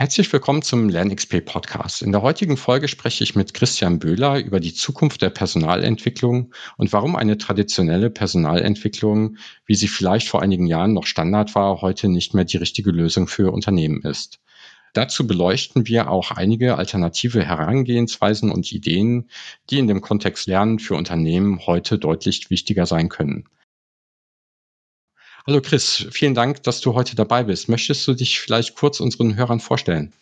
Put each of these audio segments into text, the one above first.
Herzlich willkommen zum LernXP Podcast. In der heutigen Folge spreche ich mit Christian Böhler über die Zukunft der Personalentwicklung und warum eine traditionelle Personalentwicklung, wie sie vielleicht vor einigen Jahren noch Standard war, heute nicht mehr die richtige Lösung für Unternehmen ist. Dazu beleuchten wir auch einige alternative Herangehensweisen und Ideen, die in dem Kontext Lernen für Unternehmen heute deutlich wichtiger sein können. Hallo Chris, vielen Dank, dass du heute dabei bist. Möchtest du dich vielleicht kurz unseren Hörern vorstellen?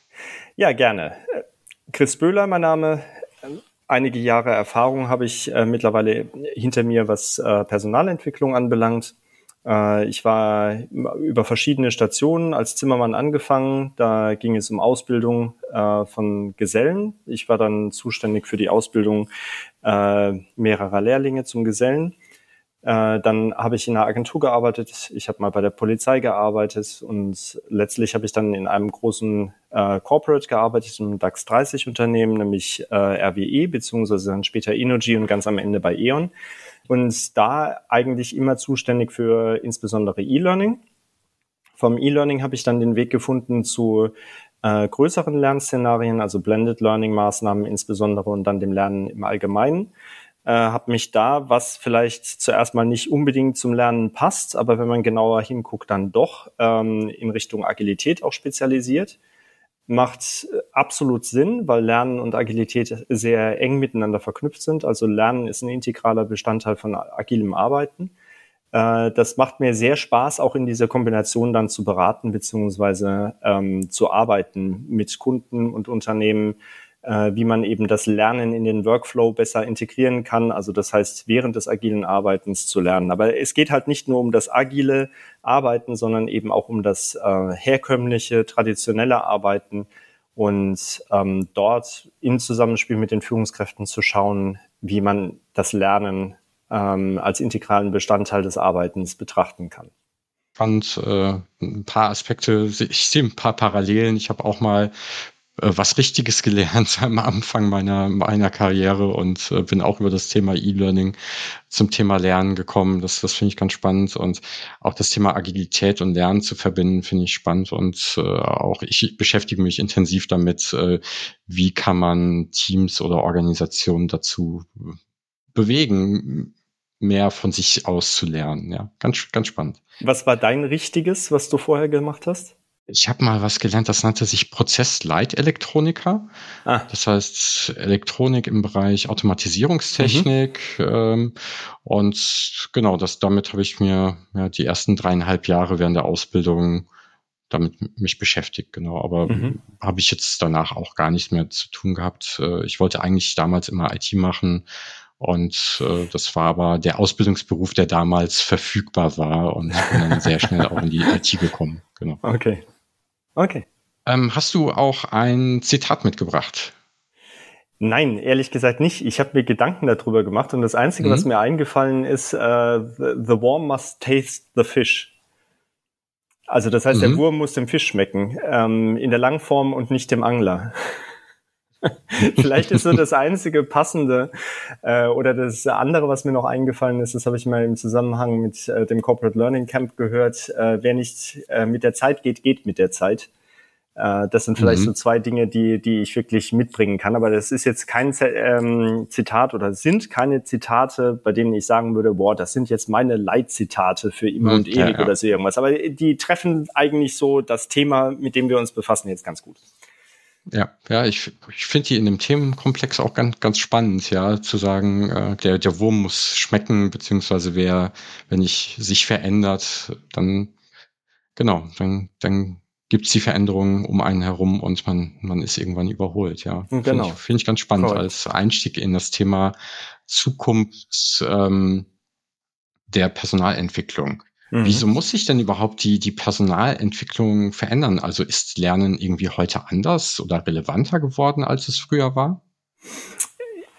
Ja, gerne. Chris Böhler, mein Name. Einige Jahre Erfahrung habe ich äh, mittlerweile hinter mir, was äh, Personalentwicklung anbelangt. Äh, ich war über verschiedene Stationen als Zimmermann angefangen. Da ging es um Ausbildung von Gesellen. Ich war dann zuständig für die Ausbildung mehrerer Lehrlinge zum Gesellen. Äh, dann habe ich in einer Agentur gearbeitet, ich habe mal bei der Polizei gearbeitet und letztlich habe ich dann in einem großen äh, Corporate gearbeitet, im DAX 30 Unternehmen, nämlich äh, RWE, beziehungsweise dann später Energy und ganz am Ende bei E.ON. Und da eigentlich immer zuständig für insbesondere E-Learning. Vom E-Learning habe ich dann den Weg gefunden zu äh, größeren Lernszenarien, also Blended Learning Maßnahmen insbesondere und dann dem Lernen im Allgemeinen äh, habe mich da, was vielleicht zuerst mal nicht unbedingt zum Lernen passt, aber wenn man genauer hinguckt, dann doch ähm, in Richtung Agilität auch spezialisiert. Macht äh, absolut Sinn, weil Lernen und Agilität sehr eng miteinander verknüpft sind. Also Lernen ist ein integraler Bestandteil von agilem Arbeiten. Äh, das macht mir sehr Spaß, auch in dieser Kombination dann zu beraten beziehungsweise ähm, zu arbeiten mit Kunden und Unternehmen, äh, wie man eben das Lernen in den Workflow besser integrieren kann. Also das heißt, während des agilen Arbeitens zu lernen. Aber es geht halt nicht nur um das agile Arbeiten, sondern eben auch um das äh, herkömmliche, traditionelle Arbeiten und ähm, dort in Zusammenspiel mit den Führungskräften zu schauen, wie man das Lernen ähm, als integralen Bestandteil des Arbeitens betrachten kann fand äh, ein paar Aspekte, ich sehe ein paar Parallelen. Ich habe auch mal was Richtiges gelernt am Anfang meiner, meiner Karriere und äh, bin auch über das Thema E-Learning zum Thema Lernen gekommen. Das, das finde ich ganz spannend und auch das Thema Agilität und Lernen zu verbinden, finde ich spannend und äh, auch ich beschäftige mich intensiv damit, äh, wie kann man Teams oder Organisationen dazu bewegen, mehr von sich aus zu lernen. Ja, ganz, ganz spannend. Was war dein Richtiges, was du vorher gemacht hast? Ich habe mal was gelernt, das nannte sich Prozessleitelektroniker. Ah. Das heißt Elektronik im Bereich Automatisierungstechnik. Mhm. Ähm, und genau, das damit habe ich mir ja, die ersten dreieinhalb Jahre während der Ausbildung damit mich beschäftigt, genau. Aber mhm. habe ich jetzt danach auch gar nichts mehr zu tun gehabt. Äh, ich wollte eigentlich damals immer IT machen. Und äh, das war aber der Ausbildungsberuf, der damals verfügbar war und bin dann sehr schnell auch in die IT gekommen. Genau. Okay. Okay. Ähm, hast du auch ein Zitat mitgebracht? Nein, ehrlich gesagt nicht. Ich habe mir Gedanken darüber gemacht und das Einzige, mhm. was mir eingefallen ist, the, the worm must taste the fish. Also das heißt, mhm. der Wurm muss dem Fisch schmecken, ähm, in der Langform und nicht dem Angler. Vielleicht ist so das einzige passende äh, oder das andere, was mir noch eingefallen ist, das habe ich mal im Zusammenhang mit äh, dem Corporate Learning Camp gehört. Äh, wer nicht äh, mit der Zeit geht, geht mit der Zeit. Äh, das sind vielleicht mhm. so zwei Dinge, die, die ich wirklich mitbringen kann. Aber das ist jetzt kein ähm, Zitat oder sind keine Zitate, bei denen ich sagen würde, boah, das sind jetzt meine Leitzitate für immer und ewig ja, ja. oder so irgendwas. Aber die treffen eigentlich so das Thema, mit dem wir uns befassen, jetzt ganz gut. Ja, ja, ich, ich finde die in dem Themenkomplex auch ganz, ganz spannend, ja, zu sagen, äh, der, der Wurm muss schmecken, beziehungsweise wer, wenn ich sich verändert, dann, genau, dann, dann gibt's die Veränderungen um einen herum und man, man ist irgendwann überholt, ja. Genau. Finde ich, find ich ganz spannend Correct. als Einstieg in das Thema Zukunft ähm, der Personalentwicklung. Mhm. Wieso muss sich denn überhaupt die, die Personalentwicklung verändern? Also ist Lernen irgendwie heute anders oder relevanter geworden, als es früher war?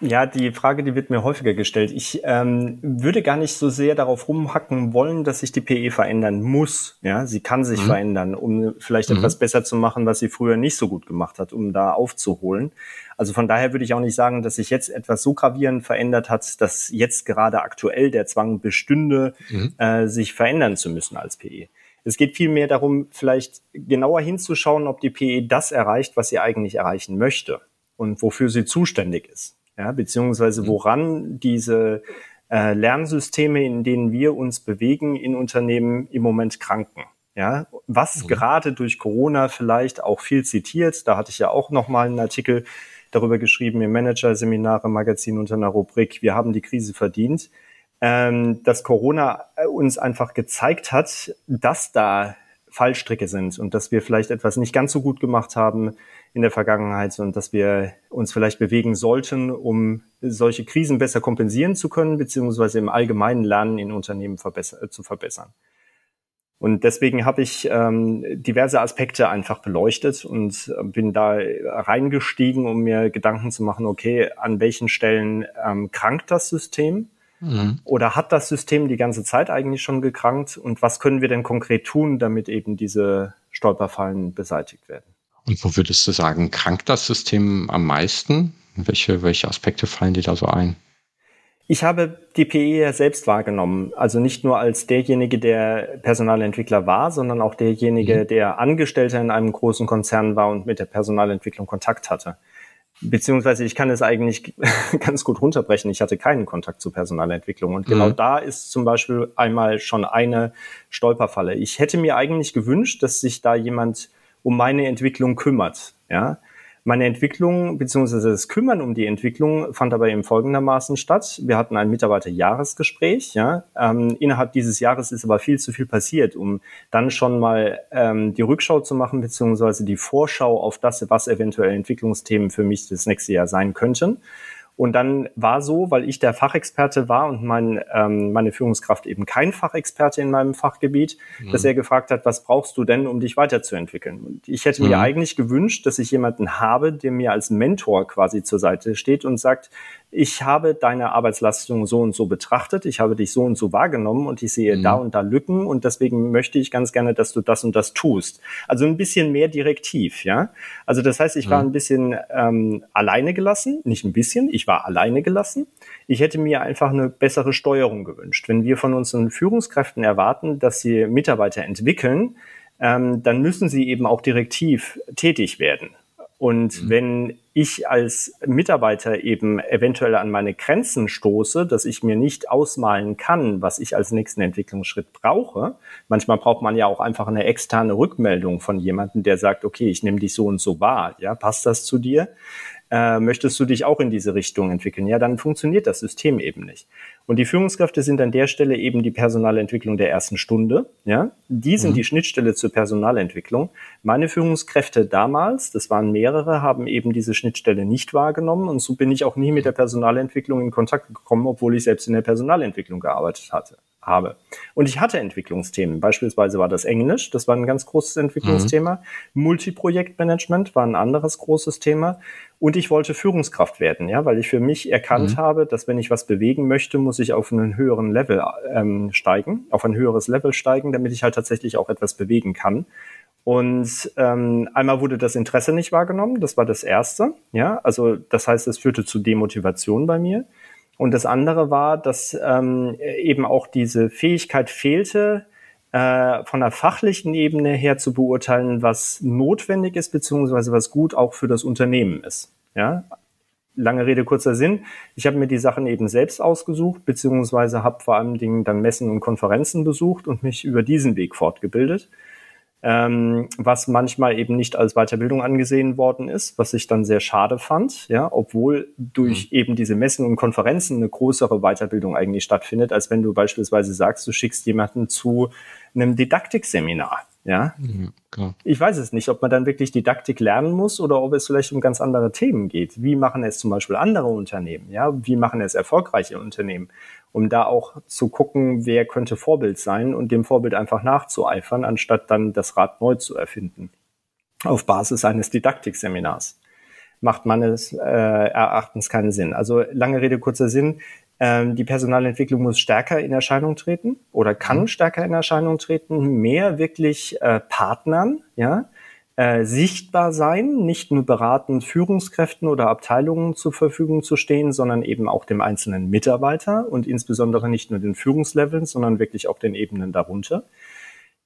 Ja, die Frage, die wird mir häufiger gestellt. Ich ähm, würde gar nicht so sehr darauf rumhacken wollen, dass sich die PE verändern muss. Ja, sie kann sich mhm. verändern, um vielleicht mhm. etwas besser zu machen, was sie früher nicht so gut gemacht hat, um da aufzuholen. Also von daher würde ich auch nicht sagen, dass sich jetzt etwas so gravierend verändert hat, dass jetzt gerade aktuell der Zwang bestünde, mhm. äh, sich verändern zu müssen als PE. Es geht vielmehr darum, vielleicht genauer hinzuschauen, ob die PE das erreicht, was sie eigentlich erreichen möchte und wofür sie zuständig ist. Ja, beziehungsweise mhm. woran diese äh, Lernsysteme, in denen wir uns bewegen, in Unternehmen im Moment kranken. Ja, was mhm. gerade durch Corona vielleicht auch viel zitiert, da hatte ich ja auch noch mal einen Artikel darüber geschrieben im Manager-Seminare Magazin unter einer Rubrik Wir haben die Krise verdient, ähm, dass Corona uns einfach gezeigt hat, dass da Fallstricke sind und dass wir vielleicht etwas nicht ganz so gut gemacht haben in der Vergangenheit und dass wir uns vielleicht bewegen sollten, um solche Krisen besser kompensieren zu können, beziehungsweise im allgemeinen Lernen in Unternehmen verbesser zu verbessern. Und deswegen habe ich ähm, diverse Aspekte einfach beleuchtet und bin da reingestiegen, um mir Gedanken zu machen, okay, an welchen Stellen ähm, krankt das System? Mhm. Oder hat das System die ganze Zeit eigentlich schon gekrankt? Und was können wir denn konkret tun, damit eben diese Stolperfallen beseitigt werden? Und wo würdest du sagen, krankt das System am meisten? Welche, welche Aspekte fallen dir da so ein? Ich habe die PE ja selbst wahrgenommen, also nicht nur als derjenige, der Personalentwickler war, sondern auch derjenige, mhm. der Angestellter in einem großen Konzern war und mit der Personalentwicklung Kontakt hatte. Beziehungsweise ich kann es eigentlich ganz gut runterbrechen. Ich hatte keinen Kontakt zu Personalentwicklung. Und genau mhm. da ist zum Beispiel einmal schon eine Stolperfalle. Ich hätte mir eigentlich gewünscht, dass sich da jemand um meine Entwicklung kümmert. Ja, meine Entwicklung bzw. das Kümmern um die Entwicklung fand aber eben folgendermaßen statt. Wir hatten ein Mitarbeiterjahresgespräch. Ja? Ähm, innerhalb dieses Jahres ist aber viel zu viel passiert, um dann schon mal ähm, die Rückschau zu machen bzw. die Vorschau auf das, was eventuell Entwicklungsthemen für mich das nächste Jahr sein könnten. Und dann war so, weil ich der Fachexperte war und mein, ähm, meine Führungskraft eben kein Fachexperte in meinem Fachgebiet, mhm. dass er gefragt hat, was brauchst du denn, um dich weiterzuentwickeln? Und ich hätte mhm. mir eigentlich gewünscht, dass ich jemanden habe, der mir als Mentor quasi zur Seite steht und sagt, ich habe deine Arbeitsleistung so und so betrachtet, ich habe dich so und so wahrgenommen und ich sehe mhm. da und da Lücken und deswegen möchte ich ganz gerne, dass du das und das tust. Also ein bisschen mehr direktiv, ja. Also das heißt, ich mhm. war ein bisschen ähm, alleine gelassen, nicht ein bisschen, ich war alleine gelassen. Ich hätte mir einfach eine bessere Steuerung gewünscht. Wenn wir von unseren Führungskräften erwarten, dass sie Mitarbeiter entwickeln, ähm, dann müssen sie eben auch direktiv tätig werden. Und mhm. wenn ich als Mitarbeiter eben eventuell an meine Grenzen stoße, dass ich mir nicht ausmalen kann, was ich als nächsten Entwicklungsschritt brauche, manchmal braucht man ja auch einfach eine externe Rückmeldung von jemandem, der sagt, okay, ich nehme dich so und so wahr, ja, passt das zu dir? Äh, möchtest du dich auch in diese Richtung entwickeln? Ja, dann funktioniert das System eben nicht. Und die Führungskräfte sind an der Stelle eben die Personalentwicklung der ersten Stunde. Ja, die sind mhm. die Schnittstelle zur Personalentwicklung. Meine Führungskräfte damals, das waren mehrere, haben eben diese Schnittstelle nicht wahrgenommen und so bin ich auch nie mit der Personalentwicklung in Kontakt gekommen, obwohl ich selbst in der Personalentwicklung gearbeitet hatte habe. Und ich hatte Entwicklungsthemen. Beispielsweise war das Englisch, das war ein ganz großes Entwicklungsthema. Mhm. Multiprojektmanagement war ein anderes großes Thema. Und ich wollte Führungskraft werden, ja, weil ich für mich erkannt mhm. habe, dass wenn ich was bewegen möchte, muss ich auf einen höheren Level ähm, steigen, auf ein höheres Level steigen, damit ich halt tatsächlich auch etwas bewegen kann. Und ähm, einmal wurde das Interesse nicht wahrgenommen, das war das Erste, ja, also das heißt, es führte zu Demotivation bei mir. Und das andere war, dass ähm, eben auch diese Fähigkeit fehlte, äh, von der fachlichen Ebene her zu beurteilen, was notwendig ist, beziehungsweise was gut auch für das Unternehmen ist. Ja? Lange Rede, kurzer Sinn. Ich habe mir die Sachen eben selbst ausgesucht, beziehungsweise habe vor allen Dingen dann Messen und Konferenzen besucht und mich über diesen Weg fortgebildet ähm, was manchmal eben nicht als Weiterbildung angesehen worden ist, was ich dann sehr schade fand, ja, obwohl durch mhm. eben diese Messen und Konferenzen eine größere Weiterbildung eigentlich stattfindet, als wenn du beispielsweise sagst, du schickst jemanden zu einem Didaktikseminar. Ja, mhm, ich weiß es nicht, ob man dann wirklich Didaktik lernen muss oder ob es vielleicht um ganz andere Themen geht. Wie machen es zum Beispiel andere Unternehmen? Ja, wie machen es erfolgreiche Unternehmen? Um da auch zu gucken, wer könnte Vorbild sein und dem Vorbild einfach nachzueifern, anstatt dann das Rad neu zu erfinden. Auf Basis eines Didaktikseminars macht meines äh, Erachtens keinen Sinn. Also lange Rede, kurzer Sinn. Ähm, die Personalentwicklung muss stärker in Erscheinung treten oder kann mhm. stärker in Erscheinung treten, mehr wirklich äh, Partnern, ja, äh, sichtbar sein, nicht nur beratend Führungskräften oder Abteilungen zur Verfügung zu stehen, sondern eben auch dem einzelnen Mitarbeiter und insbesondere nicht nur den Führungsleveln, sondern wirklich auch den Ebenen darunter.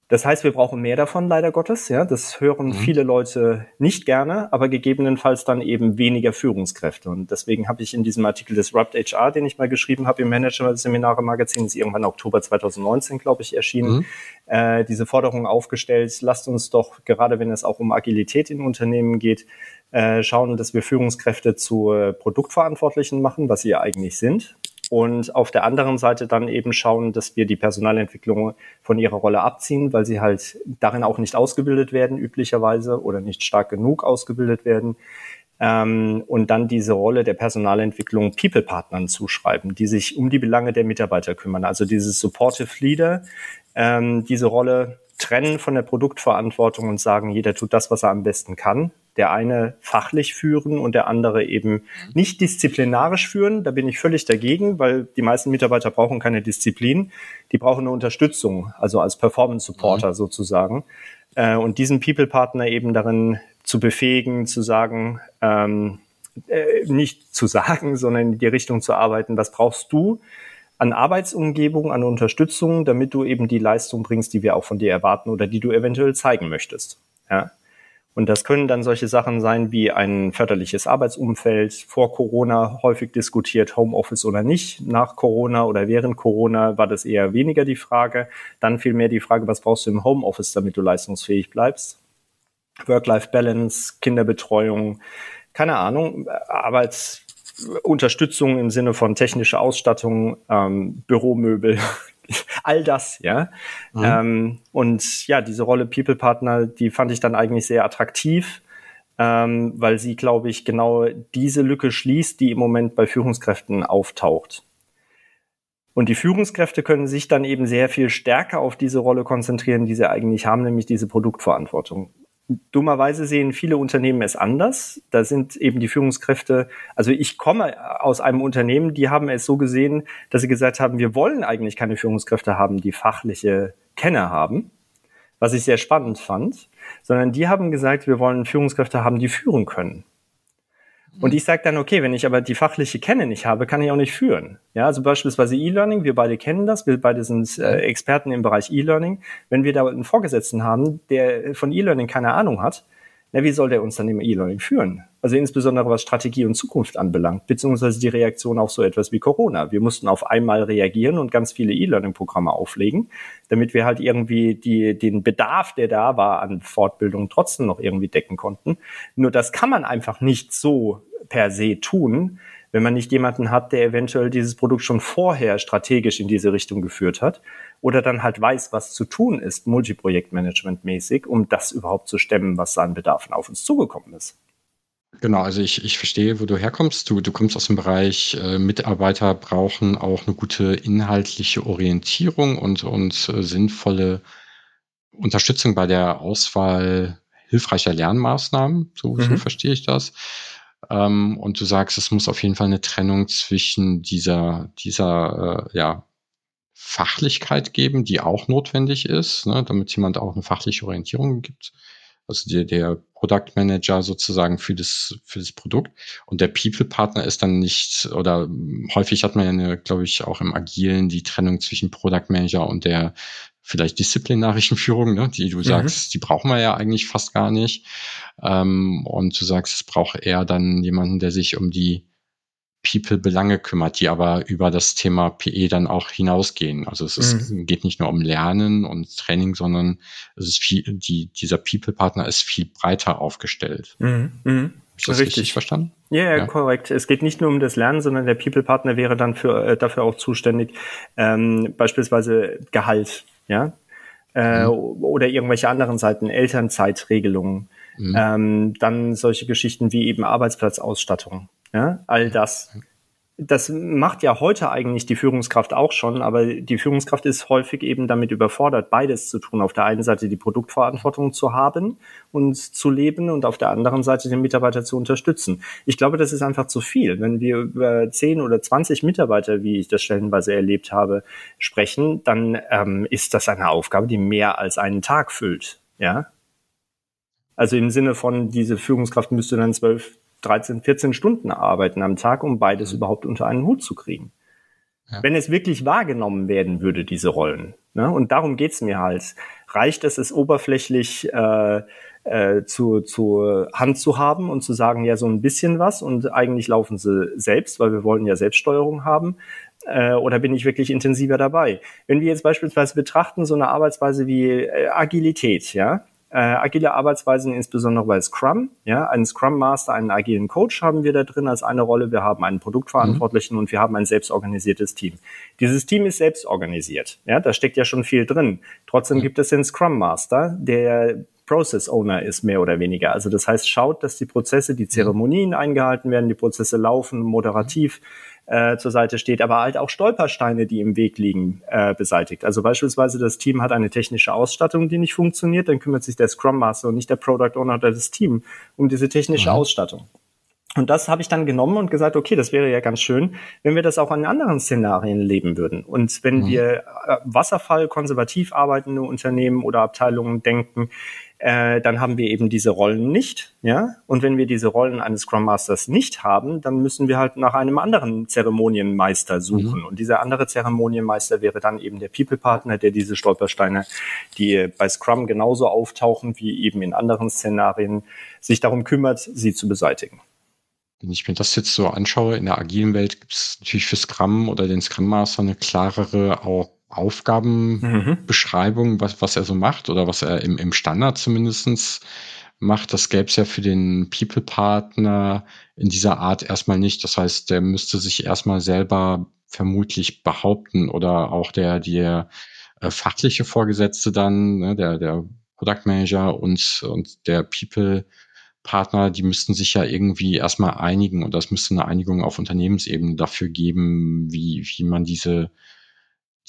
Das heißt, wir brauchen mehr davon, leider Gottes. Ja, das hören mhm. viele Leute nicht gerne, aber gegebenenfalls dann eben weniger Führungskräfte. Und deswegen habe ich in diesem Artikel des Rupt HR, den ich mal geschrieben habe im Manager-Seminare-Magazin, ist irgendwann Oktober 2019, glaube ich, erschienen, mhm. äh, diese Forderung aufgestellt. Lasst uns doch, gerade wenn es auch um Agilität in Unternehmen geht, äh, schauen, dass wir Führungskräfte zu äh, Produktverantwortlichen machen, was sie ja eigentlich sind und auf der anderen Seite dann eben schauen, dass wir die Personalentwicklung von ihrer Rolle abziehen, weil sie halt darin auch nicht ausgebildet werden üblicherweise oder nicht stark genug ausgebildet werden. Ähm, und dann diese Rolle der Personalentwicklung People-Partnern zuschreiben, die sich um die Belange der Mitarbeiter kümmern. Also dieses Supportive Leader, ähm, diese Rolle trennen von der Produktverantwortung und sagen, jeder tut das, was er am besten kann der eine fachlich führen und der andere eben nicht disziplinarisch führen. Da bin ich völlig dagegen, weil die meisten Mitarbeiter brauchen keine Disziplin. Die brauchen eine Unterstützung, also als Performance Supporter mhm. sozusagen. Äh, und diesen People-Partner eben darin zu befähigen, zu sagen, ähm, äh, nicht zu sagen, sondern in die Richtung zu arbeiten, was brauchst du an Arbeitsumgebung, an Unterstützung, damit du eben die Leistung bringst, die wir auch von dir erwarten oder die du eventuell zeigen möchtest. Ja? Und das können dann solche Sachen sein wie ein förderliches Arbeitsumfeld, vor Corona häufig diskutiert, Homeoffice oder nicht. Nach Corona oder während Corona war das eher weniger die Frage. Dann vielmehr die Frage, was brauchst du im Homeoffice, damit du leistungsfähig bleibst? Work-Life-Balance, Kinderbetreuung, keine Ahnung, Arbeitsunterstützung im Sinne von technischer Ausstattung, ähm, Büromöbel, all das, ja. Mhm. Ähm, und ja, diese Rolle People Partner, die fand ich dann eigentlich sehr attraktiv, ähm, weil sie, glaube ich, genau diese Lücke schließt, die im Moment bei Führungskräften auftaucht. Und die Führungskräfte können sich dann eben sehr viel stärker auf diese Rolle konzentrieren, die sie eigentlich haben, nämlich diese Produktverantwortung. Dummerweise sehen viele Unternehmen es anders. Da sind eben die Führungskräfte, also ich komme aus einem Unternehmen, die haben es so gesehen, dass sie gesagt haben, wir wollen eigentlich keine Führungskräfte haben, die fachliche Kenner haben, was ich sehr spannend fand, sondern die haben gesagt, wir wollen Führungskräfte haben, die führen können. Und ich sage dann, okay, wenn ich aber die fachliche Kenne nicht habe, kann ich auch nicht führen. Ja, also beispielsweise E-Learning, wir beide kennen das, wir beide sind äh, Experten im Bereich E-Learning. Wenn wir da einen Vorgesetzten haben, der von E-Learning keine Ahnung hat, na, wie soll der uns dann im E-Learning führen? Also insbesondere was Strategie und Zukunft anbelangt, beziehungsweise die Reaktion auf so etwas wie Corona. Wir mussten auf einmal reagieren und ganz viele E-Learning-Programme auflegen, damit wir halt irgendwie die, den Bedarf, der da war an Fortbildung trotzdem noch irgendwie decken konnten. Nur das kann man einfach nicht so per se tun, wenn man nicht jemanden hat, der eventuell dieses Produkt schon vorher strategisch in diese Richtung geführt hat oder dann halt weiß, was zu tun ist, Multiprojektmanagement mäßig, um das überhaupt zu stemmen, was an Bedarfen auf uns zugekommen ist. Genau, also ich, ich verstehe, wo du herkommst. Du, du kommst aus dem Bereich, äh, Mitarbeiter brauchen auch eine gute inhaltliche Orientierung und, und äh, sinnvolle Unterstützung bei der Auswahl hilfreicher Lernmaßnahmen. So, mhm. so verstehe ich das. Ähm, und du sagst, es muss auf jeden Fall eine Trennung zwischen dieser, dieser äh, ja, Fachlichkeit geben, die auch notwendig ist, ne, damit jemand auch eine fachliche Orientierung gibt. Also der, der Product Manager sozusagen für das, für das Produkt. Und der People Partner ist dann nicht, oder häufig hat man ja, eine, glaube ich, auch im Agilen die Trennung zwischen Product Manager und der vielleicht disziplinarischen Führung, ne, die du mhm. sagst, die brauchen wir ja eigentlich fast gar nicht. Ähm, und du sagst, es braucht eher dann jemanden, der sich um die People-Belange kümmert, die aber über das Thema PE dann auch hinausgehen. Also es ist, mhm. geht nicht nur um Lernen und Training, sondern es ist viel, die, dieser People-Partner ist viel breiter aufgestellt. Mhm. Mhm. Ist das richtig. richtig verstanden? Ja, ja, korrekt. Es geht nicht nur um das Lernen, sondern der People-Partner wäre dann für, äh, dafür auch zuständig, ähm, beispielsweise Gehalt ja, äh, mhm. oder irgendwelche anderen Seiten, Elternzeitregelungen, mhm. ähm, dann solche Geschichten wie eben Arbeitsplatzausstattung, ja, all das das macht ja heute eigentlich die Führungskraft auch schon, aber die Führungskraft ist häufig eben damit überfordert, beides zu tun. Auf der einen Seite die Produktverantwortung zu haben und zu leben und auf der anderen Seite den Mitarbeiter zu unterstützen. Ich glaube, das ist einfach zu viel. Wenn wir über 10 oder 20 Mitarbeiter, wie ich das stellenweise erlebt habe, sprechen, dann ähm, ist das eine Aufgabe, die mehr als einen Tag füllt. Ja, also im Sinne von, diese Führungskraft müsste dann zwölf 13, 14 Stunden arbeiten am Tag, um beides mhm. überhaupt unter einen Hut zu kriegen. Ja. Wenn es wirklich wahrgenommen werden würde, diese Rollen. Ne? Und darum geht's mir halt. reicht es, es oberflächlich äh, äh, zu, zu Hand zu haben und zu sagen, ja, so ein bisschen was und eigentlich laufen sie selbst, weil wir wollen ja Selbststeuerung haben. Äh, oder bin ich wirklich intensiver dabei? Wenn wir jetzt beispielsweise betrachten, so eine Arbeitsweise wie äh, Agilität, ja, äh, agile Arbeitsweisen, insbesondere bei Scrum. Ja, einen Scrum Master, einen agilen Coach haben wir da drin als eine Rolle. Wir haben einen Produktverantwortlichen mhm. und wir haben ein selbstorganisiertes Team. Dieses Team ist selbst organisiert. Ja, da steckt ja schon viel drin. Trotzdem mhm. gibt es den Scrum Master, der Process Owner ist, mehr oder weniger. Also das heißt, schaut, dass die Prozesse, die Zeremonien eingehalten werden, die Prozesse laufen, moderativ äh, zur Seite steht, aber halt auch Stolpersteine, die im Weg liegen, äh, beseitigt. Also beispielsweise das Team hat eine technische Ausstattung, die nicht funktioniert, dann kümmert sich der Scrum Master und nicht der Product Owner oder das Team um diese technische mhm. Ausstattung. Und das habe ich dann genommen und gesagt, okay, das wäre ja ganz schön, wenn wir das auch in anderen Szenarien leben würden. Und wenn mhm. wir äh, Wasserfall konservativ arbeitende Unternehmen oder Abteilungen denken, äh, dann haben wir eben diese Rollen nicht, ja. Und wenn wir diese Rollen eines Scrum Masters nicht haben, dann müssen wir halt nach einem anderen Zeremonienmeister suchen. Mhm. Und dieser andere Zeremonienmeister wäre dann eben der People Partner, der diese Stolpersteine, die bei Scrum genauso auftauchen wie eben in anderen Szenarien, sich darum kümmert, sie zu beseitigen. Wenn ich mir das jetzt so anschaue, in der agilen Welt gibt es natürlich für Scrum oder den Scrum Master eine klarere auch Aufgabenbeschreibung, mhm. was, was er so macht oder was er im, im Standard zumindestens macht. Das gäbe es ja für den People-Partner in dieser Art erstmal nicht. Das heißt, der müsste sich erstmal selber vermutlich behaupten oder auch der, der äh, fachliche Vorgesetzte dann, ne, der, der Product Manager und, und der People Partner, die müssten sich ja irgendwie erstmal einigen und das müsste eine Einigung auf Unternehmensebene dafür geben, wie, wie man diese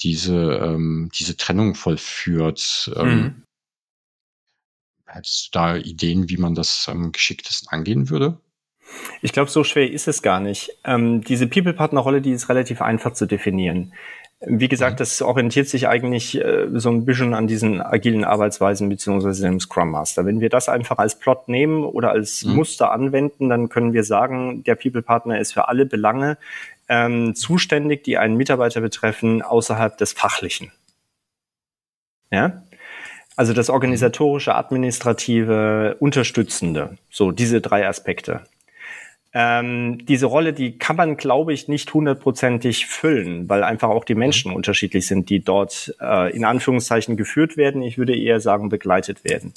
diese, ähm, diese Trennung vollführt. Ähm, mhm. Hättest du da Ideen, wie man das am geschicktesten angehen würde? Ich glaube, so schwer ist es gar nicht. Ähm, diese People-Partner-Rolle, die ist relativ einfach zu definieren. Wie gesagt, das orientiert sich eigentlich äh, so ein bisschen an diesen agilen Arbeitsweisen beziehungsweise dem Scrum Master. Wenn wir das einfach als Plot nehmen oder als mhm. Muster anwenden, dann können wir sagen, der People Partner ist für alle Belange ähm, zuständig, die einen Mitarbeiter betreffen, außerhalb des Fachlichen. Ja? Also das organisatorische, administrative, unterstützende. So, diese drei Aspekte. Ähm, diese Rolle, die kann man, glaube ich, nicht hundertprozentig füllen, weil einfach auch die Menschen mhm. unterschiedlich sind, die dort äh, in Anführungszeichen geführt werden. Ich würde eher sagen, begleitet werden.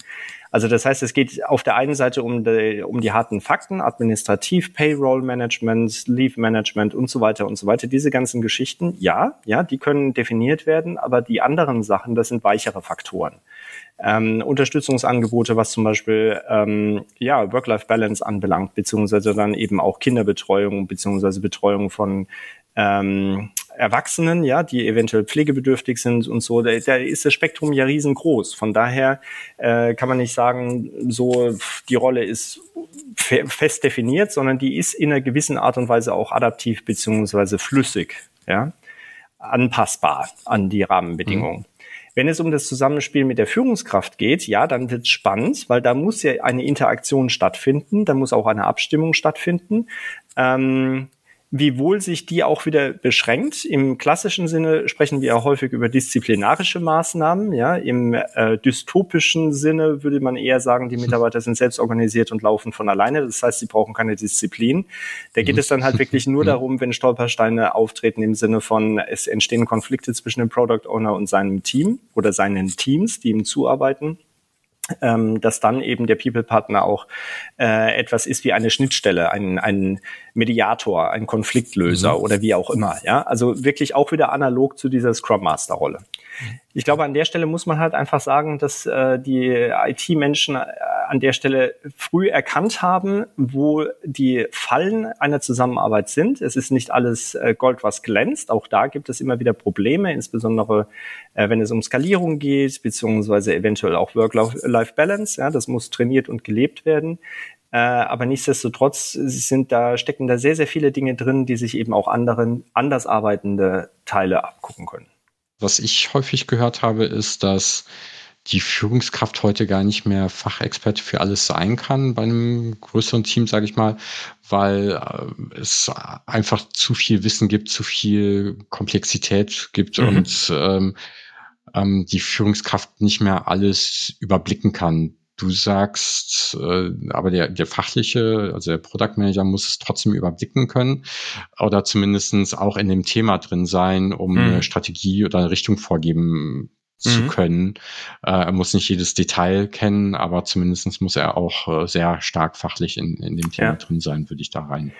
Also das heißt, es geht auf der einen Seite um die, um die harten Fakten, administrativ, Payroll Management, Leave Management und so weiter und so weiter. Diese ganzen Geschichten, ja, ja, die können definiert werden, aber die anderen Sachen, das sind weichere Faktoren ähm, Unterstützungsangebote, was zum Beispiel ähm, ja, Work-Life-Balance anbelangt, beziehungsweise dann eben auch Kinderbetreuung, beziehungsweise Betreuung von ähm, Erwachsenen, ja, die eventuell pflegebedürftig sind und so, da, da ist das Spektrum ja riesengroß. Von daher äh, kann man nicht sagen, so die Rolle ist fe fest definiert, sondern die ist in einer gewissen Art und Weise auch adaptiv beziehungsweise flüssig, ja, anpassbar an die Rahmenbedingungen. Mhm. Wenn es um das Zusammenspiel mit der Führungskraft geht, ja, dann wird es spannend, weil da muss ja eine Interaktion stattfinden, da muss auch eine Abstimmung stattfinden. Ähm, Wiewohl sich die auch wieder beschränkt. Im klassischen Sinne sprechen wir ja häufig über disziplinarische Maßnahmen. Ja, im äh, dystopischen Sinne würde man eher sagen, die Mitarbeiter sind selbst organisiert und laufen von alleine. Das heißt, sie brauchen keine Disziplin. Da geht es dann halt wirklich nur darum, wenn Stolpersteine auftreten im Sinne von, es entstehen Konflikte zwischen dem Product Owner und seinem Team oder seinen Teams, die ihm zuarbeiten ähm, dass dann eben der People-Partner auch äh, etwas ist wie eine Schnittstelle, ein, ein Mediator, ein Konfliktlöser mhm. oder wie auch immer. Ja, also wirklich auch wieder analog zu dieser Scrum Master Rolle. Ich glaube, an der Stelle muss man halt einfach sagen, dass äh, die IT-Menschen äh, an der Stelle früh erkannt haben, wo die Fallen einer Zusammenarbeit sind. Es ist nicht alles äh, Gold, was glänzt. Auch da gibt es immer wieder Probleme, insbesondere äh, wenn es um Skalierung geht, beziehungsweise eventuell auch Work-Life-Balance. Ja, das muss trainiert und gelebt werden. Äh, aber nichtsdestotrotz sind da, stecken da sehr, sehr viele Dinge drin, die sich eben auch anderen, anders arbeitende Teile abgucken können. Was ich häufig gehört habe, ist, dass die Führungskraft heute gar nicht mehr Fachexperte für alles sein kann bei einem größeren Team, sage ich mal, weil äh, es einfach zu viel Wissen gibt, zu viel Komplexität gibt mhm. und ähm, ähm, die Führungskraft nicht mehr alles überblicken kann. Du sagst, äh, aber der, der fachliche, also der Product Manager muss es trotzdem überblicken können oder zumindestens auch in dem Thema drin sein, um mhm. eine Strategie oder eine Richtung vorgeben zu mhm. können. Äh, er muss nicht jedes Detail kennen, aber zumindestens muss er auch äh, sehr stark fachlich in, in dem Thema ja. drin sein, würde ich da rein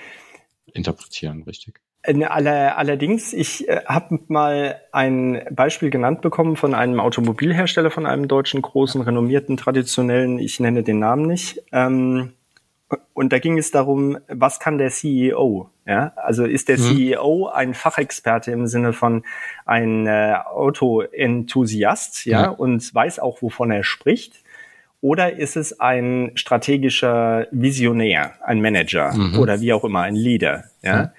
interpretieren, richtig? Äh, allerdings, ich äh, habe mal ein Beispiel genannt bekommen von einem Automobilhersteller, von einem deutschen großen, renommierten, traditionellen, ich nenne den Namen nicht. Ähm, und da ging es darum, was kann der CEO? Ja, also ist der mhm. CEO ein Fachexperte im Sinne von ein äh, Autoenthusiast, ja, ja, und weiß auch, wovon er spricht? Oder ist es ein strategischer Visionär, ein Manager mhm. oder wie auch immer, ein Leader? Ja. Mhm.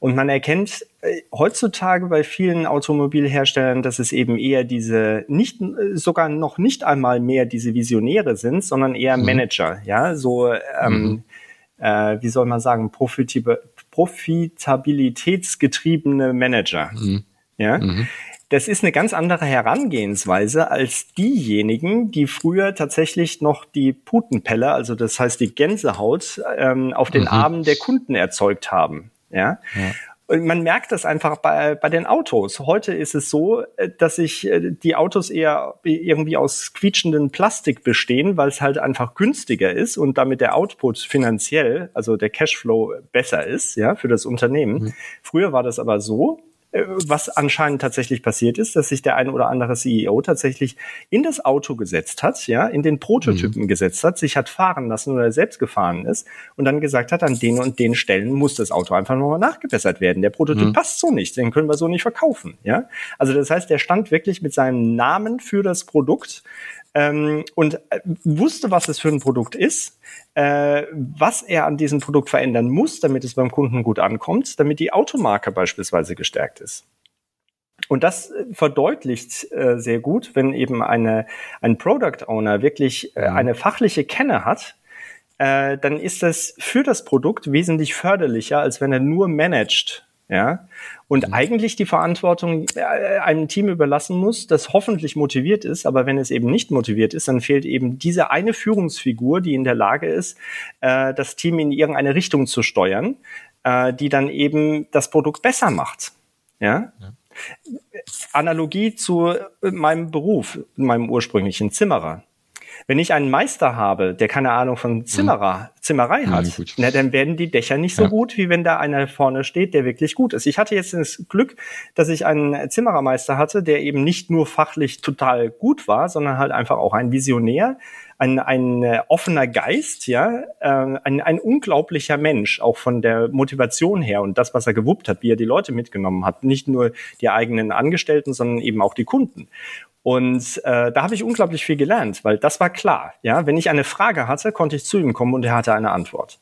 Und man erkennt äh, heutzutage bei vielen Automobilherstellern, dass es eben eher diese nicht sogar noch nicht einmal mehr diese Visionäre sind, sondern eher mhm. Manager, ja, so ähm, mhm. äh, wie soll man sagen, profitabilitätsgetriebene Manager, mhm. ja. Mhm. Das ist eine ganz andere Herangehensweise als diejenigen, die früher tatsächlich noch die Putenpelle, also das heißt die Gänsehaut, ähm, auf den mhm. Armen der Kunden erzeugt haben. Ja. ja. Und man merkt das einfach bei, bei den Autos. Heute ist es so, äh, dass sich äh, die Autos eher irgendwie aus quietschenden Plastik bestehen, weil es halt einfach günstiger ist und damit der Output finanziell, also der Cashflow besser ist, ja, für das Unternehmen. Mhm. Früher war das aber so, was anscheinend tatsächlich passiert ist, dass sich der ein oder andere CEO tatsächlich in das Auto gesetzt hat, ja, in den Prototypen mhm. gesetzt hat, sich hat fahren lassen oder selbst gefahren ist und dann gesagt hat, an den und den Stellen muss das Auto einfach nochmal nachgebessert werden. Der Prototyp mhm. passt so nicht, den können wir so nicht verkaufen, ja. Also das heißt, der stand wirklich mit seinem Namen für das Produkt ähm, und äh, wusste, was es für ein Produkt ist, äh, was er an diesem Produkt verändern muss, damit es beim Kunden gut ankommt, damit die Automarke beispielsweise gestärkt ist. Und das äh, verdeutlicht äh, sehr gut, wenn eben eine, ein Product Owner wirklich äh, mhm. eine fachliche Kenne hat, äh, dann ist das für das Produkt wesentlich förderlicher, als wenn er nur managt ja, und mhm. eigentlich die Verantwortung äh, einem Team überlassen muss, das hoffentlich motiviert ist, aber wenn es eben nicht motiviert ist, dann fehlt eben diese eine Führungsfigur, die in der Lage ist, äh, das Team in irgendeine Richtung zu steuern, äh, die dann eben das Produkt besser macht. Ja. ja. Analogie zu meinem Beruf, meinem ursprünglichen Zimmerer. Wenn ich einen Meister habe, der keine Ahnung von Zimmerer, mhm. Zimmerei hat, ja, na, dann werden die Dächer nicht so ja. gut, wie wenn da einer vorne steht, der wirklich gut ist. Ich hatte jetzt das Glück, dass ich einen Zimmerermeister hatte, der eben nicht nur fachlich total gut war, sondern halt einfach auch ein Visionär, ein, ein äh, offener Geist, ja, äh, ein, ein unglaublicher Mensch, auch von der Motivation her und das, was er gewuppt hat, wie er die Leute mitgenommen hat, nicht nur die eigenen Angestellten, sondern eben auch die Kunden. Und äh, da habe ich unglaublich viel gelernt, weil das war klar. Ja, wenn ich eine Frage hatte, konnte ich zu ihm kommen und er hatte eine Antwort.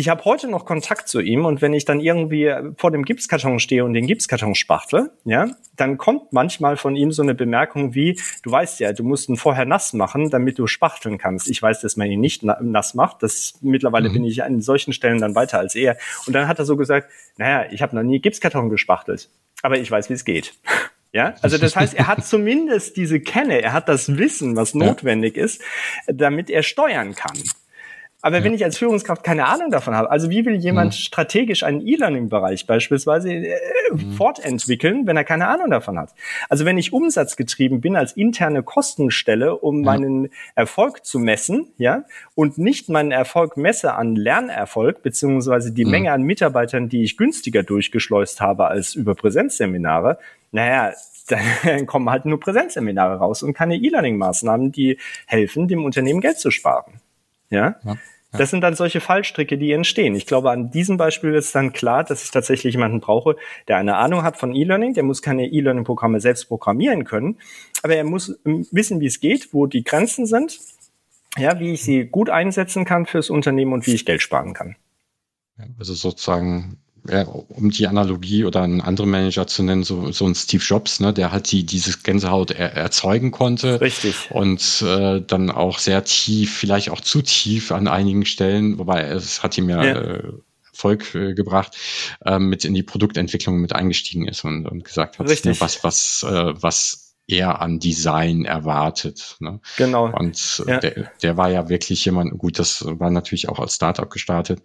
Ich habe heute noch Kontakt zu ihm und wenn ich dann irgendwie vor dem Gipskarton stehe und den Gipskarton spachtle, ja, dann kommt manchmal von ihm so eine Bemerkung wie, du weißt ja, du musst ihn vorher nass machen, damit du spachteln kannst. Ich weiß, dass man ihn nicht nass macht. Das mittlerweile mhm. bin ich an solchen Stellen dann weiter als er. Und dann hat er so gesagt, naja, ich habe noch nie Gipskarton gespachtelt, aber ich weiß, wie es geht. Ja, also das heißt, er hat zumindest diese Kenne, er hat das Wissen, was notwendig ja. ist, damit er steuern kann. Aber ja. wenn ich als Führungskraft keine Ahnung davon habe, also wie will jemand mhm. strategisch einen E-Learning-Bereich beispielsweise äh, mhm. fortentwickeln, wenn er keine Ahnung davon hat? Also wenn ich umsatzgetrieben bin als interne Kostenstelle, um ja. meinen Erfolg zu messen, ja, und nicht meinen Erfolg messe an Lernerfolg, beziehungsweise die mhm. Menge an Mitarbeitern, die ich günstiger durchgeschleust habe als über Präsenzseminare, naja, dann kommen halt nur Präsenzseminare raus und keine E-Learning-Maßnahmen, die helfen, dem Unternehmen Geld zu sparen. Ja? ja? Das sind dann solche Fallstricke, die entstehen. Ich glaube, an diesem Beispiel ist dann klar, dass ich tatsächlich jemanden brauche, der eine Ahnung hat von E-Learning. Der muss keine E-Learning-Programme selbst programmieren können, aber er muss wissen, wie es geht, wo die Grenzen sind, ja, wie ich sie gut einsetzen kann fürs Unternehmen und wie ich Geld sparen kann. Also sozusagen ja, um die Analogie oder einen anderen Manager zu nennen, so, so ein Steve Jobs, ne, der halt die dieses Gänsehaut er, erzeugen konnte. Richtig. Und äh, dann auch sehr tief, vielleicht auch zu tief an einigen Stellen, wobei es hat ihm ja, ja. Äh, Erfolg äh, gebracht, äh, mit in die Produktentwicklung mit eingestiegen ist und, und gesagt hat, ne, was, was, äh, was eher an Design erwartet. Ne? Genau. Und ja. der, der war ja wirklich jemand, gut, das war natürlich auch als Startup gestartet,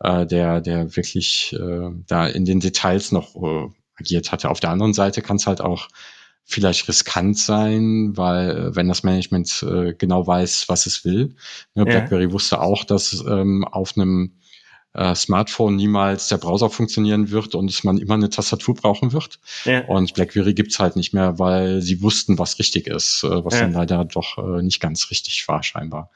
äh, der, der wirklich äh, da in den Details noch äh, agiert hatte. Auf der anderen Seite kann es halt auch vielleicht riskant sein, weil äh, wenn das Management äh, genau weiß, was es will. Ne, BlackBerry ja. wusste auch, dass ähm, auf einem äh, Smartphone niemals der Browser funktionieren wird und man immer eine Tastatur brauchen wird. Ja. Und BlackBerry gibt's halt nicht mehr, weil sie wussten, was richtig ist, äh, was ja. dann leider doch äh, nicht ganz richtig war scheinbar.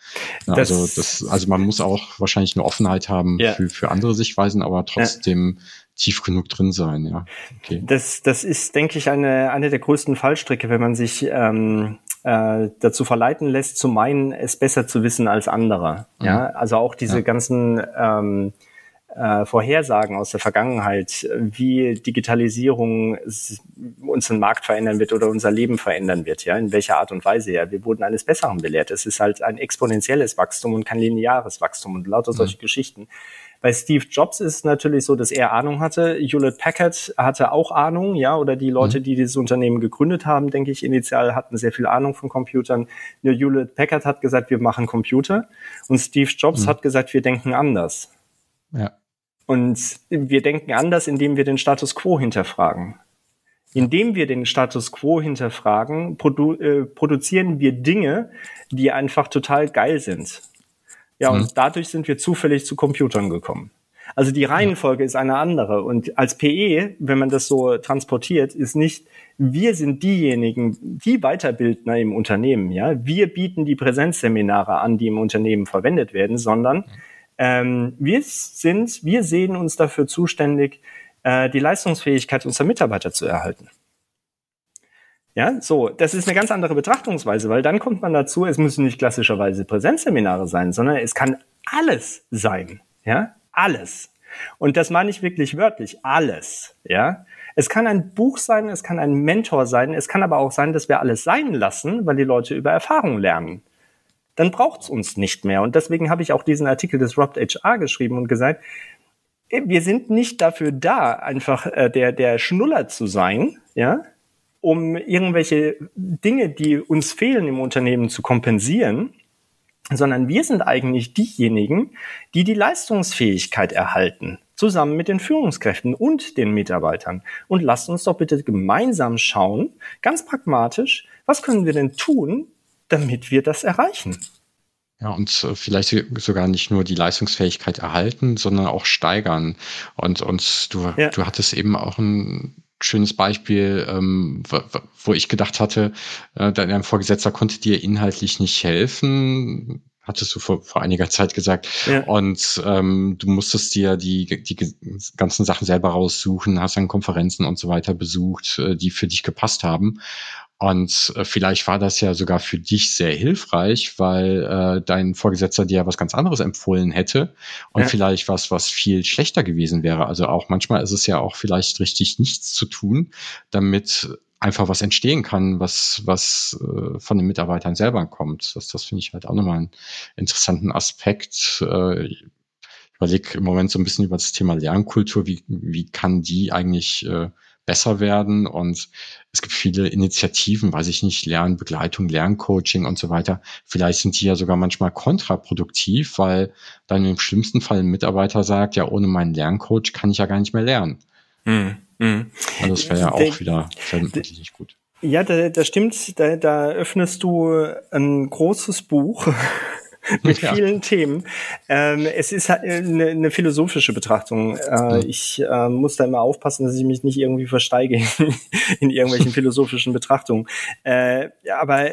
Ja, das also das, also man muss auch wahrscheinlich eine Offenheit haben für, für andere Sichtweisen, aber trotzdem tief genug drin sein, ja. Okay. Das, das ist, denke ich, eine, eine der größten Fallstricke, wenn man sich ähm, äh, dazu verleiten lässt, zu meinen, es besser zu wissen als andere. Mhm. Ja, also auch diese ja. ganzen ähm, äh, Vorhersagen aus der Vergangenheit, wie Digitalisierung unseren Markt verändern wird oder unser Leben verändern wird, ja, in welcher Art und Weise, ja. Wir wurden eines Besseren belehrt. Es ist halt ein exponentielles Wachstum und kein lineares Wachstum und lauter solche mhm. Geschichten. Bei Steve Jobs ist es natürlich so, dass er Ahnung hatte. Hewlett Packard hatte auch Ahnung, ja, oder die Leute, mhm. die dieses Unternehmen gegründet haben, denke ich, initial hatten sehr viel Ahnung von Computern. Nur Hewlett Packard hat gesagt, wir machen Computer und Steve Jobs mhm. hat gesagt, wir denken anders. Ja. Und wir denken anders, indem wir den Status quo hinterfragen. Indem wir den Status quo hinterfragen, produ äh, produzieren wir Dinge, die einfach total geil sind. Ja, mhm. und dadurch sind wir zufällig zu Computern gekommen. Also die Reihenfolge ist eine andere. Und als PE, wenn man das so transportiert, ist nicht, wir sind diejenigen, die Weiterbildner im Unternehmen, ja. Wir bieten die Präsenzseminare an, die im Unternehmen verwendet werden, sondern ähm, wir sind, wir sehen uns dafür zuständig, äh, die Leistungsfähigkeit unserer Mitarbeiter zu erhalten. Ja, so, das ist eine ganz andere Betrachtungsweise, weil dann kommt man dazu, es müssen nicht klassischerweise Präsenzseminare sein, sondern es kann alles sein. Ja, alles. Und das meine ich wirklich wörtlich, alles. Ja, es kann ein Buch sein, es kann ein Mentor sein, es kann aber auch sein, dass wir alles sein lassen, weil die Leute über Erfahrung lernen dann braucht es uns nicht mehr. Und deswegen habe ich auch diesen Artikel des Robbed HR geschrieben und gesagt, wir sind nicht dafür da, einfach äh, der, der Schnuller zu sein, ja, um irgendwelche Dinge, die uns fehlen im Unternehmen zu kompensieren, sondern wir sind eigentlich diejenigen, die die Leistungsfähigkeit erhalten, zusammen mit den Führungskräften und den Mitarbeitern. Und lasst uns doch bitte gemeinsam schauen, ganz pragmatisch, was können wir denn tun, damit wir das erreichen. Ja, und äh, vielleicht sogar nicht nur die Leistungsfähigkeit erhalten, sondern auch steigern. Und, und du, ja. du hattest eben auch ein schönes Beispiel, ähm, wo ich gedacht hatte, äh, dein Vorgesetzter konnte dir inhaltlich nicht helfen hattest du vor, vor einiger Zeit gesagt. Ja. Und ähm, du musstest dir die, die ganzen Sachen selber raussuchen, hast dann Konferenzen und so weiter besucht, äh, die für dich gepasst haben. Und äh, vielleicht war das ja sogar für dich sehr hilfreich, weil äh, dein Vorgesetzter dir was ganz anderes empfohlen hätte und ja. vielleicht was, was viel schlechter gewesen wäre. Also auch manchmal ist es ja auch vielleicht richtig nichts zu tun, damit einfach was entstehen kann, was, was äh, von den Mitarbeitern selber kommt. Das, das finde ich halt auch nochmal einen interessanten Aspekt. Äh, ich überlege im Moment so ein bisschen über das Thema Lernkultur, wie, wie kann die eigentlich äh, besser werden. Und es gibt viele Initiativen, weiß ich nicht, Lernbegleitung, Lerncoaching und so weiter. Vielleicht sind die ja sogar manchmal kontraproduktiv, weil dann im schlimmsten Fall ein Mitarbeiter sagt, ja, ohne meinen Lerncoach kann ich ja gar nicht mehr lernen. Mhm. Mhm. Also das wäre ja auch wieder nicht gut. Ja, da, da stimmt, da, da öffnest du ein großes Buch mit ja. vielen Themen. Ähm, es ist halt eine, eine philosophische Betrachtung. Äh, mhm. Ich äh, muss da immer aufpassen, dass ich mich nicht irgendwie versteige in irgendwelchen philosophischen Betrachtungen. Äh, aber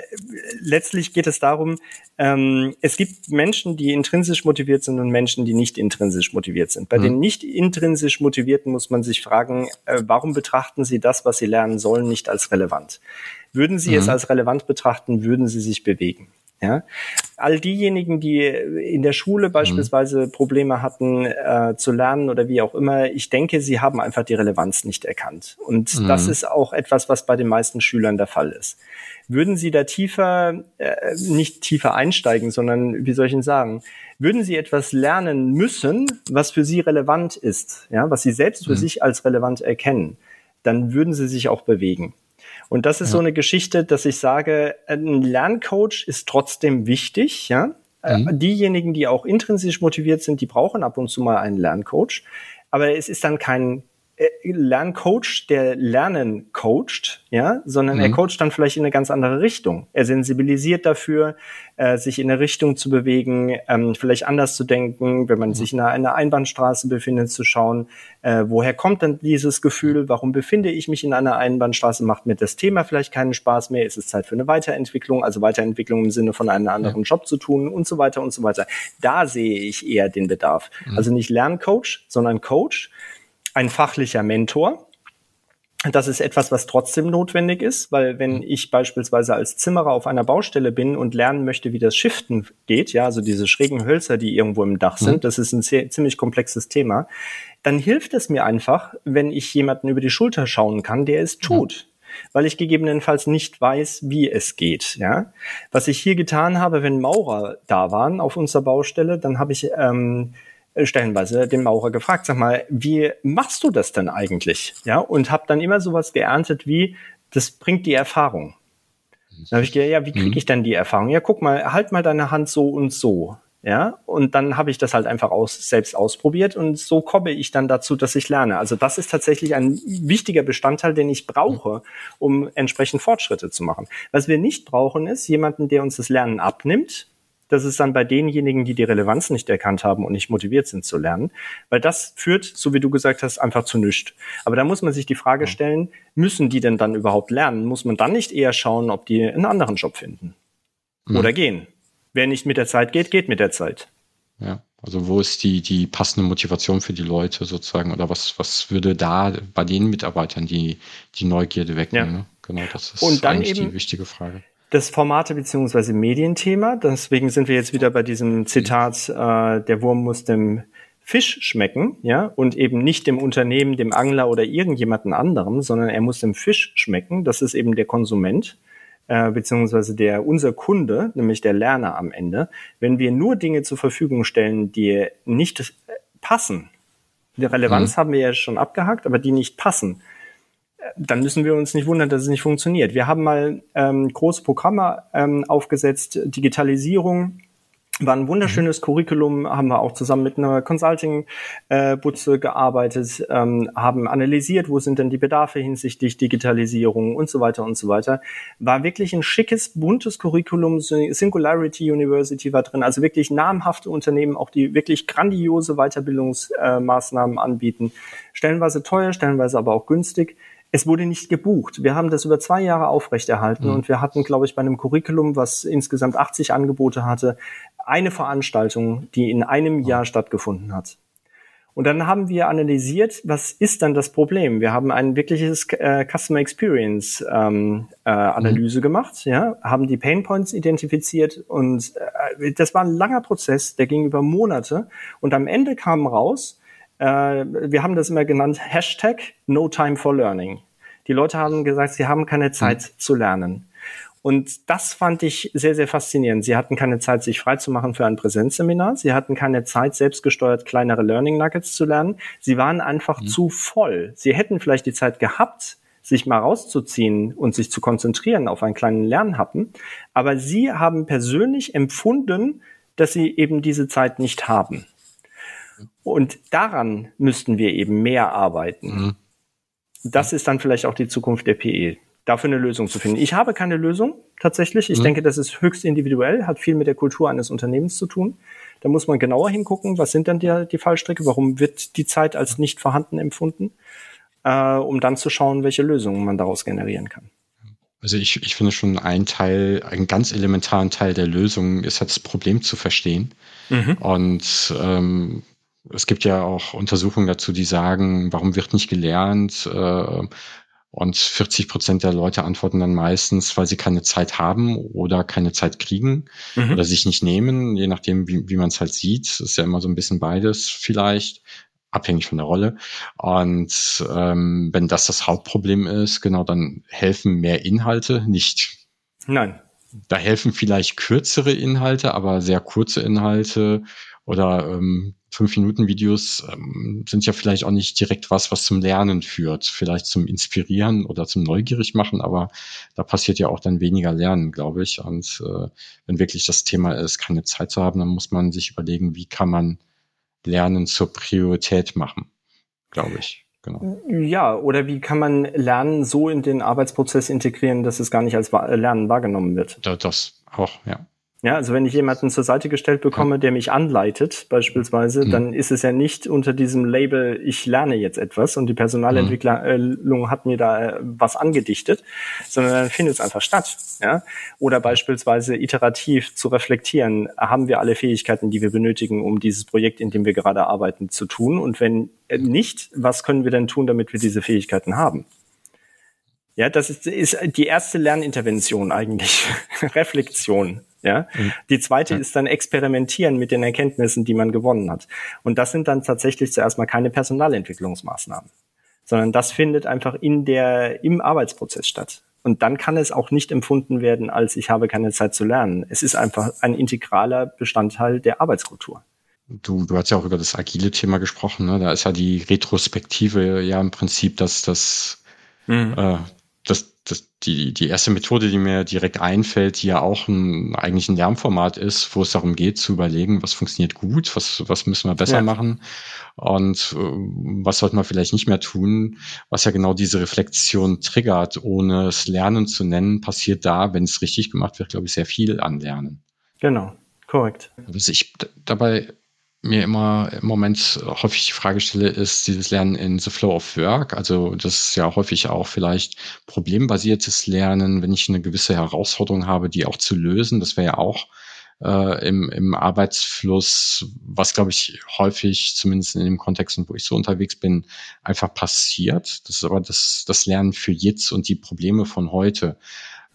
letztlich geht es darum, ähm, es gibt Menschen, die intrinsisch motiviert sind und Menschen, die nicht intrinsisch motiviert sind. Bei mhm. den nicht intrinsisch motivierten muss man sich fragen, äh, warum betrachten sie das, was sie lernen sollen, nicht als relevant? Würden sie mhm. es als relevant betrachten, würden sie sich bewegen. Ja, all diejenigen, die in der Schule beispielsweise mhm. Probleme hatten äh, zu lernen oder wie auch immer, ich denke, sie haben einfach die Relevanz nicht erkannt. Und mhm. das ist auch etwas, was bei den meisten Schülern der Fall ist. Würden Sie da tiefer, äh, nicht tiefer einsteigen, sondern wie soll ich Ihnen sagen, würden Sie etwas lernen müssen, was für Sie relevant ist, ja, was Sie selbst für mhm. sich als relevant erkennen, dann würden Sie sich auch bewegen. Und das ist ja. so eine Geschichte, dass ich sage, ein Lerncoach ist trotzdem wichtig, ja. Äh, mhm. Diejenigen, die auch intrinsisch motiviert sind, die brauchen ab und zu mal einen Lerncoach. Aber es ist dann kein Lerncoach, der Lernen coacht, ja, sondern mhm. er coacht dann vielleicht in eine ganz andere Richtung. Er sensibilisiert dafür, äh, sich in eine Richtung zu bewegen, ähm, vielleicht anders zu denken, wenn man mhm. sich in einer, einer, Einbahnstraße befindet, zu schauen, äh, woher kommt denn dieses Gefühl, warum befinde ich mich in einer Einbahnstraße, macht mir das Thema vielleicht keinen Spaß mehr, ist es Zeit für eine Weiterentwicklung, also Weiterentwicklung im Sinne von einem anderen ja. Job zu tun und so weiter und so weiter. Da sehe ich eher den Bedarf. Mhm. Also nicht Lerncoach, sondern Coach ein fachlicher Mentor. Das ist etwas, was trotzdem notwendig ist, weil wenn mhm. ich beispielsweise als Zimmerer auf einer Baustelle bin und lernen möchte, wie das Shiften geht, ja, also diese schrägen Hölzer, die irgendwo im Dach sind, mhm. das ist ein sehr, ziemlich komplexes Thema, dann hilft es mir einfach, wenn ich jemanden über die Schulter schauen kann, der es tut. Mhm weil ich gegebenenfalls nicht weiß, wie es geht. Ja, was ich hier getan habe, wenn Maurer da waren auf unserer Baustelle, dann habe ich ähm, stellenweise den Maurer gefragt, sag mal, wie machst du das denn eigentlich? Ja, und habe dann immer sowas geerntet wie, das bringt die Erfahrung. Dann habe ich gedacht, ja, wie kriege mhm. ich denn die Erfahrung? Ja, guck mal, halt mal deine Hand so und so. Ja, und dann habe ich das halt einfach aus, selbst ausprobiert und so komme ich dann dazu, dass ich lerne. Also das ist tatsächlich ein wichtiger Bestandteil, den ich brauche, um entsprechend Fortschritte zu machen. Was wir nicht brauchen, ist jemanden, der uns das Lernen abnimmt, das ist dann bei denjenigen, die die Relevanz nicht erkannt haben und nicht motiviert sind zu lernen, weil das führt, so wie du gesagt hast, einfach zu nichts. Aber da muss man sich die Frage stellen, müssen die denn dann überhaupt lernen? Muss man dann nicht eher schauen, ob die einen anderen Job finden mhm. oder gehen? Wer nicht mit der Zeit geht, geht mit der Zeit. Ja. Also wo ist die, die passende Motivation für die Leute sozusagen oder was, was würde da bei den Mitarbeitern die, die Neugierde wegnehmen? Ja. Ne? Genau, das ist und dann eigentlich eben, die wichtige Frage das Formate beziehungsweise Medienthema. Deswegen sind wir jetzt wieder bei diesem Zitat, äh, der Wurm muss dem Fisch schmecken, ja, und eben nicht dem Unternehmen, dem Angler oder irgendjemanden anderem, sondern er muss dem Fisch schmecken. Das ist eben der Konsument, äh, beziehungsweise der unser Kunde, nämlich der Lerner am Ende. Wenn wir nur Dinge zur Verfügung stellen, die nicht passen, die Relevanz mhm. haben wir ja schon abgehakt, aber die nicht passen, dann müssen wir uns nicht wundern, dass es nicht funktioniert. Wir haben mal ähm, große Programme ähm, aufgesetzt, Digitalisierung, war ein wunderschönes mhm. Curriculum, haben wir auch zusammen mit einer Consulting-Butze äh, gearbeitet, ähm, haben analysiert, wo sind denn die Bedarfe hinsichtlich Digitalisierung und so weiter und so weiter. War wirklich ein schickes, buntes Curriculum, Singularity University war drin, also wirklich namhafte Unternehmen, auch die wirklich grandiose Weiterbildungsmaßnahmen äh, anbieten. Stellenweise teuer, stellenweise aber auch günstig es wurde nicht gebucht. Wir haben das über zwei Jahre aufrechterhalten mhm. und wir hatten, glaube ich, bei einem Curriculum, was insgesamt 80 Angebote hatte, eine Veranstaltung, die in einem Jahr stattgefunden hat. Und dann haben wir analysiert, was ist dann das Problem? Wir haben ein wirkliches äh, Customer Experience ähm, äh, Analyse mhm. gemacht, ja, haben die Pain Points identifiziert und äh, das war ein langer Prozess, der ging über Monate und am Ende kam raus, wir haben das immer genannt, Hashtag No Time for Learning. Die Leute haben gesagt, sie haben keine Zeit mhm. zu lernen. Und das fand ich sehr, sehr faszinierend. Sie hatten keine Zeit, sich freizumachen für ein Präsenzseminar. Sie hatten keine Zeit, selbstgesteuert kleinere Learning Nuggets zu lernen. Sie waren einfach mhm. zu voll. Sie hätten vielleicht die Zeit gehabt, sich mal rauszuziehen und sich zu konzentrieren auf einen kleinen Lernhappen. Aber sie haben persönlich empfunden, dass sie eben diese Zeit nicht haben. Und daran müssten wir eben mehr arbeiten. Mhm. Das ist dann vielleicht auch die Zukunft der PE, dafür eine Lösung zu finden. Ich habe keine Lösung tatsächlich. Ich mhm. denke, das ist höchst individuell, hat viel mit der Kultur eines Unternehmens zu tun. Da muss man genauer hingucken, was sind dann die, die Fallstricke, warum wird die Zeit als nicht vorhanden empfunden, äh, um dann zu schauen, welche Lösungen man daraus generieren kann. Also ich, ich finde schon ein Teil, einen ganz elementaren Teil der Lösung ist halt das Problem zu verstehen. Mhm. Und ähm, es gibt ja auch Untersuchungen dazu, die sagen, warum wird nicht gelernt? Äh, und 40 Prozent der Leute antworten dann meistens, weil sie keine Zeit haben oder keine Zeit kriegen mhm. oder sich nicht nehmen, je nachdem, wie, wie man es halt sieht. Das ist ja immer so ein bisschen beides vielleicht, abhängig von der Rolle. Und ähm, wenn das das Hauptproblem ist, genau, dann helfen mehr Inhalte nicht. Nein. Da helfen vielleicht kürzere Inhalte, aber sehr kurze Inhalte oder ähm, Fünf-Minuten-Videos ähm, sind ja vielleicht auch nicht direkt was, was zum Lernen führt. Vielleicht zum Inspirieren oder zum Neugierig machen, aber da passiert ja auch dann weniger Lernen, glaube ich. Und äh, wenn wirklich das Thema ist, keine Zeit zu haben, dann muss man sich überlegen, wie kann man Lernen zur Priorität machen, glaube ich. Genau. Ja, oder wie kann man Lernen so in den Arbeitsprozess integrieren, dass es gar nicht als Lernen wahrgenommen wird? Das auch, ja. Ja, also wenn ich jemanden zur Seite gestellt bekomme, der mich anleitet, beispielsweise, mhm. dann ist es ja nicht unter diesem Label, ich lerne jetzt etwas und die Personalentwicklung mhm. hat mir da äh, was angedichtet, sondern dann findet es einfach statt. Ja? Oder beispielsweise iterativ zu reflektieren, haben wir alle Fähigkeiten, die wir benötigen, um dieses Projekt, in dem wir gerade arbeiten, zu tun? Und wenn äh, nicht, was können wir denn tun, damit wir diese Fähigkeiten haben? Ja, das ist, ist die erste Lernintervention eigentlich. Reflexion. Ja. Mhm. Die zweite ja. ist dann experimentieren mit den Erkenntnissen, die man gewonnen hat. Und das sind dann tatsächlich zuerst mal keine Personalentwicklungsmaßnahmen, sondern das findet einfach in der, im Arbeitsprozess statt. Und dann kann es auch nicht empfunden werden, als ich habe keine Zeit zu lernen. Es ist einfach ein integraler Bestandteil der Arbeitskultur. Du, du hast ja auch über das agile Thema gesprochen. Ne? Da ist ja die Retrospektive ja im Prinzip das, das, mhm. äh, das, die, die erste Methode, die mir direkt einfällt, die ja auch ein, eigentlich ein Lernformat ist, wo es darum geht zu überlegen, was funktioniert gut, was, was müssen wir besser ja. machen und äh, was sollte man vielleicht nicht mehr tun, was ja genau diese Reflexion triggert, ohne es Lernen zu nennen, passiert da, wenn es richtig gemacht wird, glaube ich, sehr viel an Lernen. Genau, korrekt. Was ich dabei mir immer im Moment häufig die Frage stelle, ist dieses Lernen in the flow of work. Also das ist ja häufig auch vielleicht problembasiertes Lernen, wenn ich eine gewisse Herausforderung habe, die auch zu lösen. Das wäre ja auch äh, im, im Arbeitsfluss, was glaube ich häufig, zumindest in dem Kontext, wo ich so unterwegs bin, einfach passiert. Das ist aber das, das Lernen für jetzt und die Probleme von heute.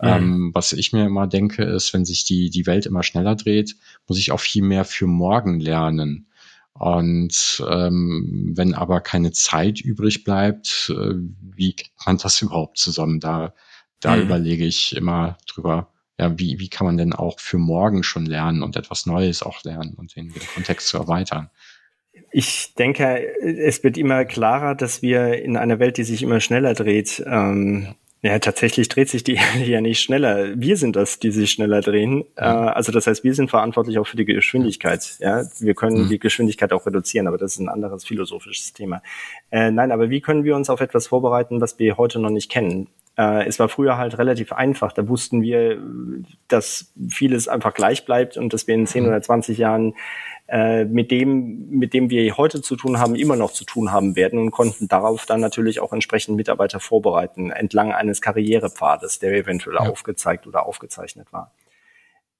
Mhm. Ähm, was ich mir immer denke, ist, wenn sich die, die Welt immer schneller dreht, muss ich auch viel mehr für morgen lernen. Und ähm, wenn aber keine Zeit übrig bleibt, äh, wie man das überhaupt zusammen? Da, da mhm. überlege ich immer drüber, ja, wie, wie kann man denn auch für morgen schon lernen und etwas Neues auch lernen und den, den Kontext zu erweitern? Ich denke, es wird immer klarer, dass wir in einer Welt, die sich immer schneller dreht, ähm, ja, tatsächlich dreht sich die ja nicht schneller. Wir sind das, die sich schneller drehen. Mhm. Also das heißt, wir sind verantwortlich auch für die Geschwindigkeit. Ja, wir können mhm. die Geschwindigkeit auch reduzieren, aber das ist ein anderes philosophisches Thema. Äh, nein, aber wie können wir uns auf etwas vorbereiten, was wir heute noch nicht kennen? Äh, es war früher halt relativ einfach. Da wussten wir, dass vieles einfach gleich bleibt und dass wir in 10 mhm. oder 20 Jahren äh, mit dem, mit dem wir heute zu tun haben, immer noch zu tun haben werden und konnten darauf dann natürlich auch entsprechend Mitarbeiter vorbereiten, entlang eines Karrierepfades, der eventuell ja. aufgezeigt oder aufgezeichnet war.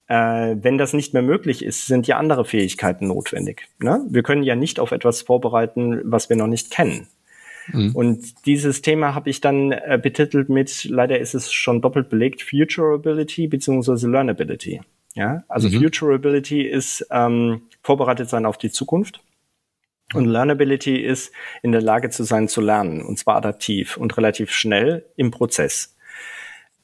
Äh, wenn das nicht mehr möglich ist, sind ja andere Fähigkeiten notwendig. Ne? Wir können ja nicht auf etwas vorbereiten, was wir noch nicht kennen. Mhm. Und dieses Thema habe ich dann äh, betitelt mit, leider ist es schon doppelt belegt, Futurability beziehungsweise Learnability. Ja, also mhm. Futurability ist ähm, vorbereitet sein auf die Zukunft. Und Learnability ist in der Lage zu sein, zu lernen, und zwar adaptiv und relativ schnell im Prozess.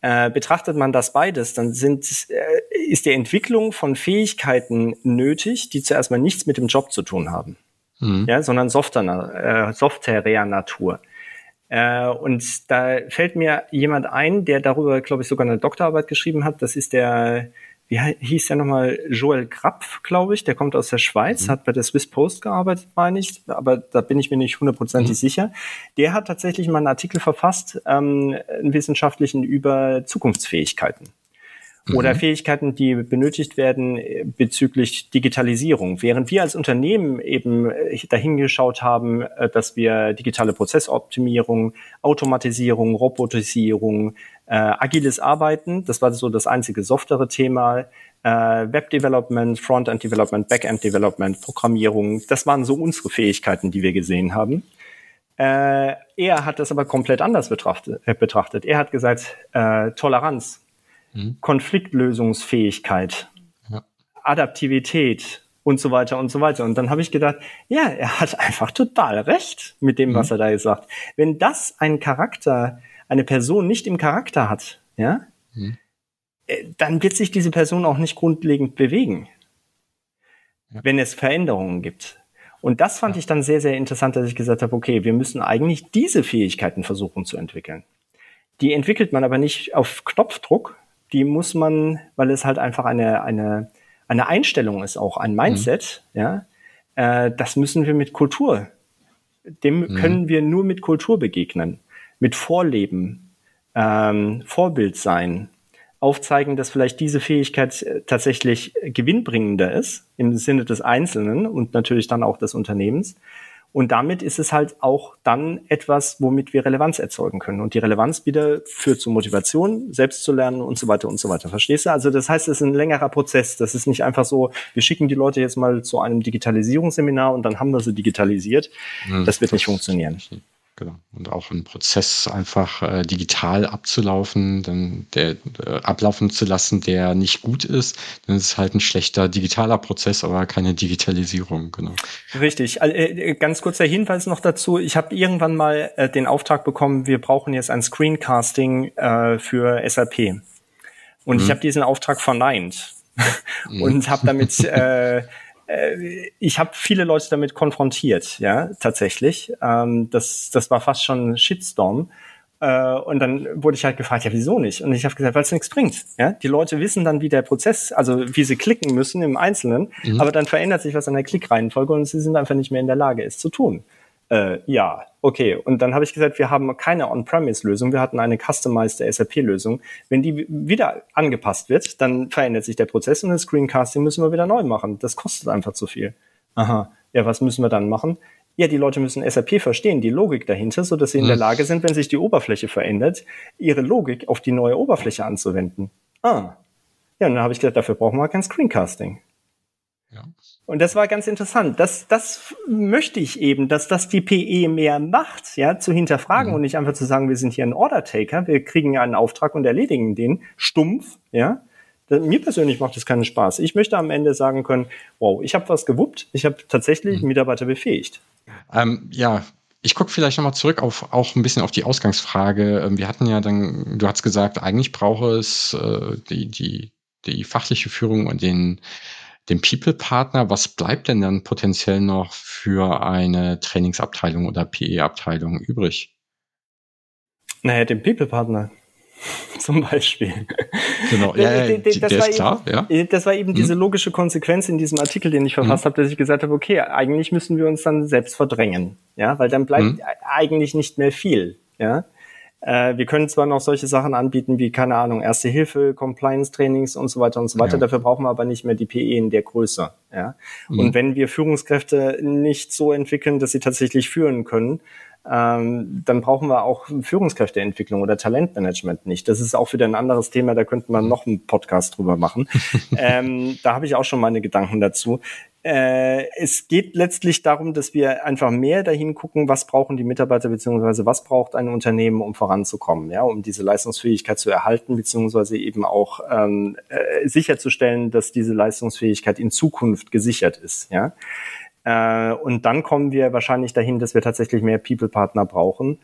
Äh, betrachtet man das beides, dann sind, äh, ist die Entwicklung von Fähigkeiten nötig, die zuerst mal nichts mit dem Job zu tun haben, mhm. ja, sondern Software, äh, softwareer Natur. Äh, und da fällt mir jemand ein, der darüber, glaube ich, sogar eine Doktorarbeit geschrieben hat. Das ist der wie hieß der nochmal, Joel Krapf, glaube ich, der kommt aus der Schweiz, mhm. hat bei der Swiss Post gearbeitet, meine ich, aber da bin ich mir nicht hundertprozentig mhm. sicher. Der hat tatsächlich mal einen Artikel verfasst, ähm, einen wissenschaftlichen über Zukunftsfähigkeiten oder mhm. Fähigkeiten, die benötigt werden äh, bezüglich Digitalisierung. Während wir als Unternehmen eben äh, dahingeschaut haben, äh, dass wir digitale Prozessoptimierung, Automatisierung, Robotisierung, äh, agiles Arbeiten, das war so das einzige softere Thema, äh, Web Development, Frontend Development, Backend Development, Programmierung, das waren so unsere Fähigkeiten, die wir gesehen haben. Äh, er hat das aber komplett anders betrachtet. betrachtet. Er hat gesagt, Toleranz, mhm. Konfliktlösungsfähigkeit, ja. Adaptivität und so weiter und so weiter. Und dann habe ich gedacht, ja, er hat einfach total recht mit dem, mhm. was er da gesagt. Wenn das ein Charakter, eine Person nicht im Charakter hat, ja, mhm. Äh, dann wird sich diese Person auch nicht grundlegend bewegen, ja. wenn es Veränderungen gibt. Und das fand ich dann sehr, sehr interessant, dass ich gesagt habe, okay, wir müssen eigentlich diese Fähigkeiten versuchen zu entwickeln. Die entwickelt man aber nicht auf Knopfdruck. Die muss man, weil es halt einfach eine, eine, eine Einstellung ist, auch ein Mindset, mhm. ja. Äh, das müssen wir mit Kultur. Dem mhm. können wir nur mit Kultur begegnen. Mit Vorleben, ähm, Vorbild sein, aufzeigen, dass vielleicht diese Fähigkeit äh, tatsächlich gewinnbringender ist im Sinne des Einzelnen und natürlich dann auch des Unternehmens. Und damit ist es halt auch dann etwas, womit wir Relevanz erzeugen können. Und die Relevanz wieder führt zu Motivation, selbst zu lernen und so weiter und so weiter. Verstehst du? Also das heißt, es ist ein längerer Prozess. Das ist nicht einfach so, wir schicken die Leute jetzt mal zu einem Digitalisierungsseminar und dann haben wir sie digitalisiert. Hm, das wird das nicht funktionieren. Genau. Und auch einen Prozess einfach äh, digital abzulaufen, dann der äh, ablaufen zu lassen, der nicht gut ist, dann ist es halt ein schlechter digitaler Prozess, aber keine Digitalisierung, genau. Richtig. Also, äh, ganz kurzer Hinweis noch dazu. Ich habe irgendwann mal äh, den Auftrag bekommen, wir brauchen jetzt ein Screencasting äh, für SAP. Und mhm. ich habe diesen Auftrag verneint. Und habe damit äh, äh, ich habe viele Leute damit konfrontiert, ja, tatsächlich. Ähm, das, das war fast schon ein Shitstorm. Äh, und dann wurde ich halt gefragt, ja, wieso nicht? Und ich habe gesagt, weil es nichts bringt. Ja? Die Leute wissen dann, wie der Prozess, also wie sie klicken müssen im Einzelnen, mhm. aber dann verändert sich was an der Klickreihenfolge und sie sind einfach nicht mehr in der Lage, es zu tun. Äh, ja, okay. Und dann habe ich gesagt, wir haben keine On-Premise-Lösung, wir hatten eine customized SAP-Lösung. Wenn die wieder angepasst wird, dann verändert sich der Prozess und das Screencasting müssen wir wieder neu machen. Das kostet einfach zu viel. Aha. Ja, was müssen wir dann machen? Ja, die Leute müssen SAP verstehen, die Logik dahinter, so dass sie in der hm. Lage sind, wenn sich die Oberfläche verändert, ihre Logik auf die neue Oberfläche anzuwenden. Ah. Ja, und dann habe ich gesagt, dafür brauchen wir kein Screencasting. Ja. Und das war ganz interessant. Das, das möchte ich eben, dass das die PE mehr macht, ja, zu hinterfragen mhm. und nicht einfach zu sagen, wir sind hier ein Order-Taker, wir kriegen einen Auftrag und erledigen den stumpf, ja. Mir persönlich macht das keinen Spaß. Ich möchte am Ende sagen können, wow, ich habe was gewuppt, ich habe tatsächlich mhm. Mitarbeiter befähigt. Ähm, ja, ich gucke vielleicht nochmal zurück auf auch ein bisschen auf die Ausgangsfrage. Ähm, wir hatten ja dann, du hast gesagt, eigentlich brauche es äh, die, die, die fachliche Führung und den den People-Partner, was bleibt denn dann potenziell noch für eine Trainingsabteilung oder PE-Abteilung übrig? Naja, den People-Partner zum Beispiel. Genau, ja, ja, das, der ist klar, ja. Das war eben diese mhm. logische Konsequenz in diesem Artikel, den ich verfasst mhm. habe, dass ich gesagt habe, okay, eigentlich müssen wir uns dann selbst verdrängen, ja, weil dann bleibt mhm. eigentlich nicht mehr viel, ja. Äh, wir können zwar noch solche Sachen anbieten wie, keine Ahnung, Erste Hilfe, Compliance-Trainings und so weiter und so weiter. Ja. Dafür brauchen wir aber nicht mehr die PE in der Größe. Ja? Mhm. Und wenn wir Führungskräfte nicht so entwickeln, dass sie tatsächlich führen können, ähm, dann brauchen wir auch Führungskräfteentwicklung oder Talentmanagement nicht. Das ist auch wieder ein anderes Thema, da könnte man noch einen Podcast drüber machen. ähm, da habe ich auch schon meine Gedanken dazu. Äh, es geht letztlich darum, dass wir einfach mehr dahin gucken, was brauchen die Mitarbeiter beziehungsweise was braucht ein Unternehmen, um voranzukommen, ja, um diese Leistungsfähigkeit zu erhalten beziehungsweise eben auch ähm, äh, sicherzustellen, dass diese Leistungsfähigkeit in Zukunft gesichert ist, ja. Äh, und dann kommen wir wahrscheinlich dahin, dass wir tatsächlich mehr People-Partner brauchen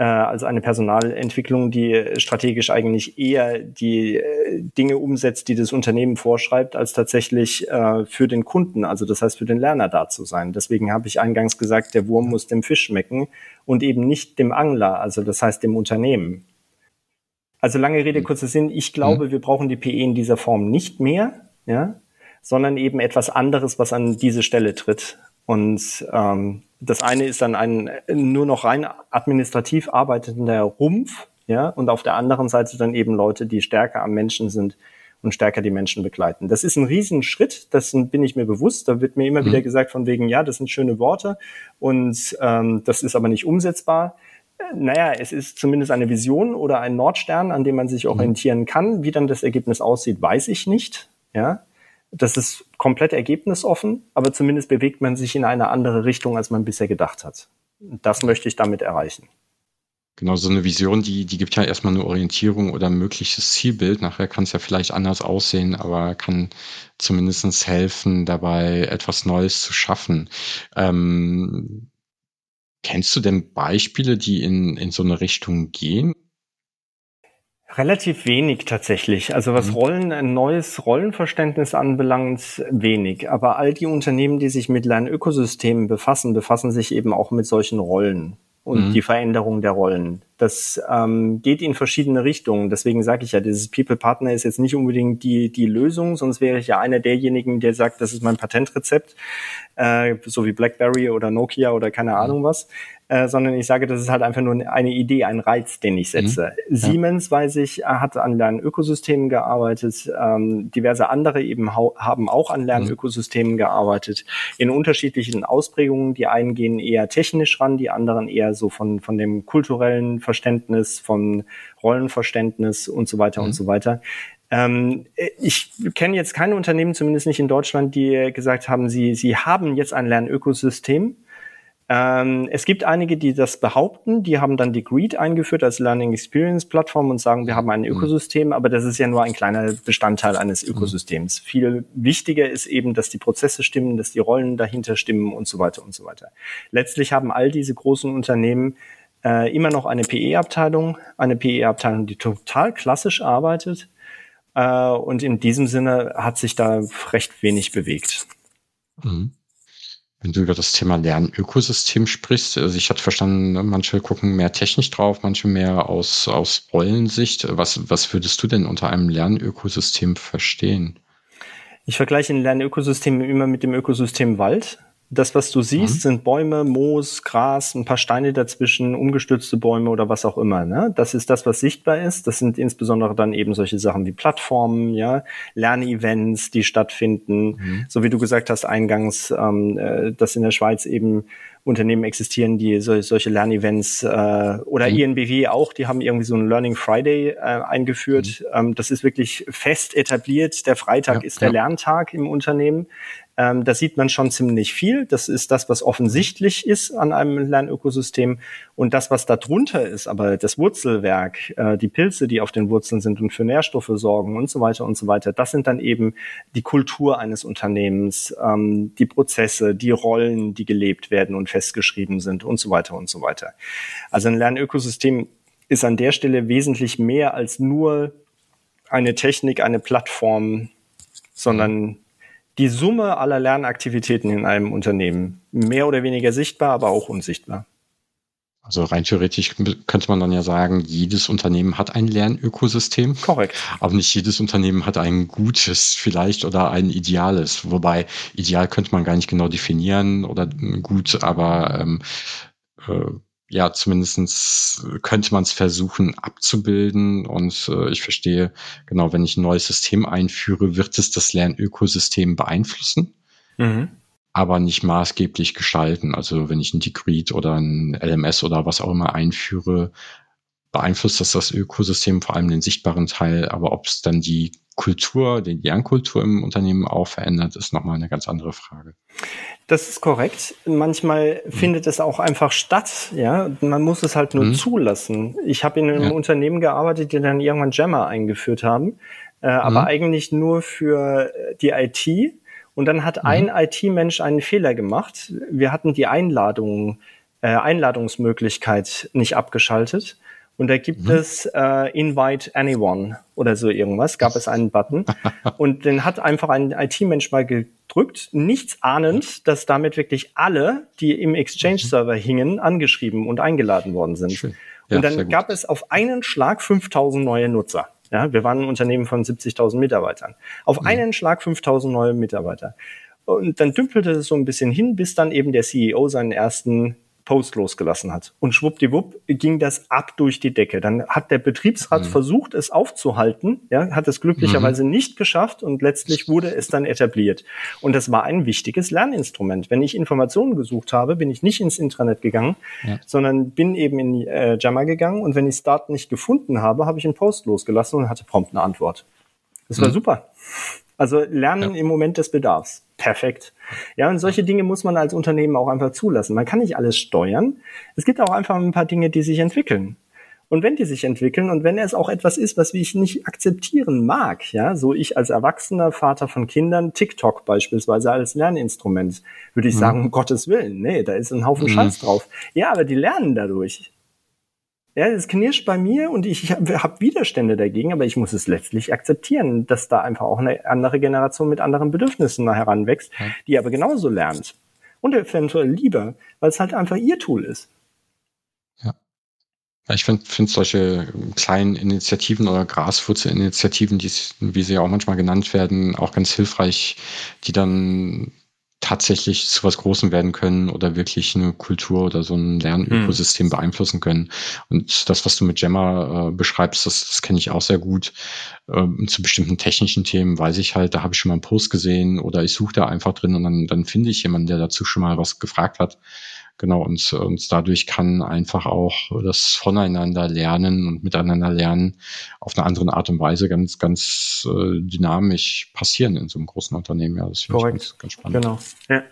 äh, also eine Personalentwicklung, die strategisch eigentlich eher die äh, Dinge umsetzt, die das Unternehmen vorschreibt, als tatsächlich äh, für den Kunden, also das heißt für den Lerner da zu sein. Deswegen habe ich eingangs gesagt, der Wurm muss dem Fisch schmecken und eben nicht dem Angler, also das heißt dem Unternehmen. Also lange Rede, kurzer Sinn, ich glaube, mhm. wir brauchen die PE in dieser Form nicht mehr, ja, sondern eben etwas anderes, was an diese Stelle tritt. Und ähm, das eine ist dann ein nur noch rein administrativ arbeitender Rumpf, ja, und auf der anderen Seite dann eben Leute, die stärker am Menschen sind und stärker die Menschen begleiten. Das ist ein Riesenschritt, das bin ich mir bewusst. Da wird mir immer mhm. wieder gesagt von wegen, ja, das sind schöne Worte und ähm, das ist aber nicht umsetzbar. Naja, es ist zumindest eine Vision oder ein Nordstern, an dem man sich mhm. orientieren kann. Wie dann das Ergebnis aussieht, weiß ich nicht. Ja, das ist komplett ergebnisoffen, aber zumindest bewegt man sich in eine andere Richtung, als man bisher gedacht hat. Das möchte ich damit erreichen. Genau, so eine Vision, die, die gibt ja erstmal eine Orientierung oder ein mögliches Zielbild. Nachher kann es ja vielleicht anders aussehen, aber kann zumindest helfen, dabei etwas Neues zu schaffen. Ähm, kennst du denn Beispiele, die in, in so eine Richtung gehen? Relativ wenig tatsächlich. Also was mhm. Rollen, ein neues Rollenverständnis anbelangt, wenig. Aber all die Unternehmen, die sich mit Lernökosystemen befassen, befassen sich eben auch mit solchen Rollen und mhm. die Veränderung der Rollen. Das ähm, geht in verschiedene Richtungen. Deswegen sage ich ja, dieses People Partner ist jetzt nicht unbedingt die, die Lösung, sonst wäre ich ja einer derjenigen, der sagt, das ist mein Patentrezept, äh, so wie BlackBerry oder Nokia oder keine Ahnung was. Äh, sondern ich sage, das ist halt einfach nur eine Idee, ein Reiz, den ich setze. Mhm. Siemens, weiß ich, hat an Lernökosystemen gearbeitet, ähm, diverse andere eben haben auch an Lernökosystemen mhm. gearbeitet, in unterschiedlichen Ausprägungen. Die einen gehen eher technisch ran, die anderen eher so von, von dem kulturellen Verständnis, von Rollenverständnis und so weiter mhm. und so weiter. Ähm, ich kenne jetzt keine Unternehmen, zumindest nicht in Deutschland, die gesagt haben, sie, sie haben jetzt ein Lernökosystem ähm, es gibt einige, die das behaupten, die haben dann die Greed eingeführt als Learning Experience Plattform und sagen, wir haben ein mhm. Ökosystem, aber das ist ja nur ein kleiner Bestandteil eines mhm. Ökosystems. Mhm. Viel wichtiger ist eben, dass die Prozesse stimmen, dass die Rollen dahinter stimmen und so weiter und so weiter. Letztlich haben all diese großen Unternehmen äh, immer noch eine PE-Abteilung, eine PE-Abteilung, die total klassisch arbeitet. Äh, und in diesem Sinne hat sich da recht wenig bewegt. Mhm. Wenn du über das Thema Lernökosystem sprichst, also ich hatte verstanden, ne, manche gucken mehr technisch drauf, manche mehr aus, aus Rollensicht. Was, was würdest du denn unter einem Lernökosystem verstehen? Ich vergleiche ein Lernökosystem immer mit dem Ökosystem Wald. Das, was du siehst, mhm. sind Bäume, Moos, Gras, ein paar Steine dazwischen, umgestürzte Bäume oder was auch immer. Ne? Das ist das, was sichtbar ist. Das sind insbesondere dann eben solche Sachen wie Plattformen, ja, Lernevents, die stattfinden. Mhm. So wie du gesagt hast eingangs, ähm, äh, dass in der Schweiz eben Unternehmen existieren, die so, solche Lernevents äh, oder mhm. INBW auch, die haben irgendwie so ein Learning Friday äh, eingeführt. Mhm. Ähm, das ist wirklich fest etabliert. Der Freitag ja, ist der ja. Lerntag im Unternehmen. Ähm, da sieht man schon ziemlich viel. Das ist das, was offensichtlich ist an einem Lernökosystem. Und das, was da drunter ist, aber das Wurzelwerk, äh, die Pilze, die auf den Wurzeln sind und für Nährstoffe sorgen und so weiter und so weiter, das sind dann eben die Kultur eines Unternehmens, ähm, die Prozesse, die Rollen, die gelebt werden und festgeschrieben sind und so weiter und so weiter. Also ein Lernökosystem ist an der Stelle wesentlich mehr als nur eine Technik, eine Plattform, sondern die Summe aller Lernaktivitäten in einem Unternehmen. Mehr oder weniger sichtbar, aber auch unsichtbar. Also rein theoretisch könnte man dann ja sagen, jedes Unternehmen hat ein Lernökosystem. Korrekt. Aber nicht jedes Unternehmen hat ein gutes vielleicht oder ein ideales. Wobei ideal könnte man gar nicht genau definieren oder gut, aber ähm, äh, ja, zumindestens könnte man es versuchen abzubilden. Und äh, ich verstehe, genau, wenn ich ein neues System einführe, wird es das Lernökosystem beeinflussen, mhm. aber nicht maßgeblich gestalten. Also wenn ich ein Degreed oder ein LMS oder was auch immer einführe, beeinflusst das das Ökosystem, vor allem den sichtbaren Teil. Aber ob es dann die Kultur, die Lernkultur im Unternehmen auch verändert, ist nochmal eine ganz andere Frage. Das ist korrekt. Manchmal mhm. findet es auch einfach statt. Ja, man muss es halt nur mhm. zulassen. Ich habe in einem ja. Unternehmen gearbeitet, die dann irgendwann Jammer eingeführt haben, äh, mhm. aber eigentlich nur für die IT. Und dann hat ein mhm. IT-Mensch einen Fehler gemacht. Wir hatten die Einladung, äh, Einladungsmöglichkeit nicht abgeschaltet. Und da gibt mhm. es äh, Invite Anyone oder so irgendwas, gab es einen Button. und den hat einfach ein IT-Mensch mal gedrückt, nichts ahnend, dass damit wirklich alle, die im Exchange-Server mhm. hingen, angeschrieben und eingeladen worden sind. Schön. Ja, und dann gab es auf einen Schlag 5000 neue Nutzer. Ja, wir waren ein Unternehmen von 70.000 Mitarbeitern. Auf mhm. einen Schlag 5000 neue Mitarbeiter. Und dann dümpelte es so ein bisschen hin, bis dann eben der CEO seinen ersten Post losgelassen hat. Und schwuppdiwupp ging das ab durch die Decke. Dann hat der Betriebsrat mhm. versucht, es aufzuhalten, ja, hat es glücklicherweise mhm. nicht geschafft und letztlich wurde es dann etabliert. Und das war ein wichtiges Lerninstrument. Wenn ich Informationen gesucht habe, bin ich nicht ins Intranet gegangen, ja. sondern bin eben in äh, Jammer gegangen und wenn ich Start nicht gefunden habe, habe ich einen Post losgelassen und hatte prompt eine Antwort. Das war mhm. super. Also lernen ja. im Moment des Bedarfs. Perfekt. Ja, und solche Dinge muss man als Unternehmen auch einfach zulassen. Man kann nicht alles steuern. Es gibt auch einfach ein paar Dinge, die sich entwickeln. Und wenn die sich entwickeln und wenn es auch etwas ist, was ich nicht akzeptieren mag, ja, so ich als erwachsener Vater von Kindern, TikTok beispielsweise als Lerninstrument, würde ich mhm. sagen, um Gottes Willen, nee, da ist ein Haufen mhm. Scheiß drauf. Ja, aber die lernen dadurch. Ja, es knirscht bei mir und ich habe hab Widerstände dagegen, aber ich muss es letztlich akzeptieren, dass da einfach auch eine andere Generation mit anderen Bedürfnissen heranwächst, ja. die aber genauso lernt. Und eventuell lieber, weil es halt einfach ihr Tool ist. Ja. ja ich finde find solche kleinen Initiativen oder Graswurzelinitiativen, die, wie sie ja auch manchmal genannt werden, auch ganz hilfreich, die dann tatsächlich zu was Großem werden können oder wirklich eine Kultur oder so ein Lernökosystem hm. beeinflussen können. Und das, was du mit Gemma äh, beschreibst, das, das kenne ich auch sehr gut. Ähm, zu bestimmten technischen Themen weiß ich halt, da habe ich schon mal einen Post gesehen oder ich suche da einfach drin und dann, dann finde ich jemanden, der dazu schon mal was gefragt hat. Genau, und, und dadurch kann einfach auch das Voneinander lernen und miteinander lernen auf eine andere Art und Weise ganz, ganz äh, dynamisch passieren in so einem großen Unternehmen. Ja, das finde ich ganz, ganz spannend. Genau. Ja.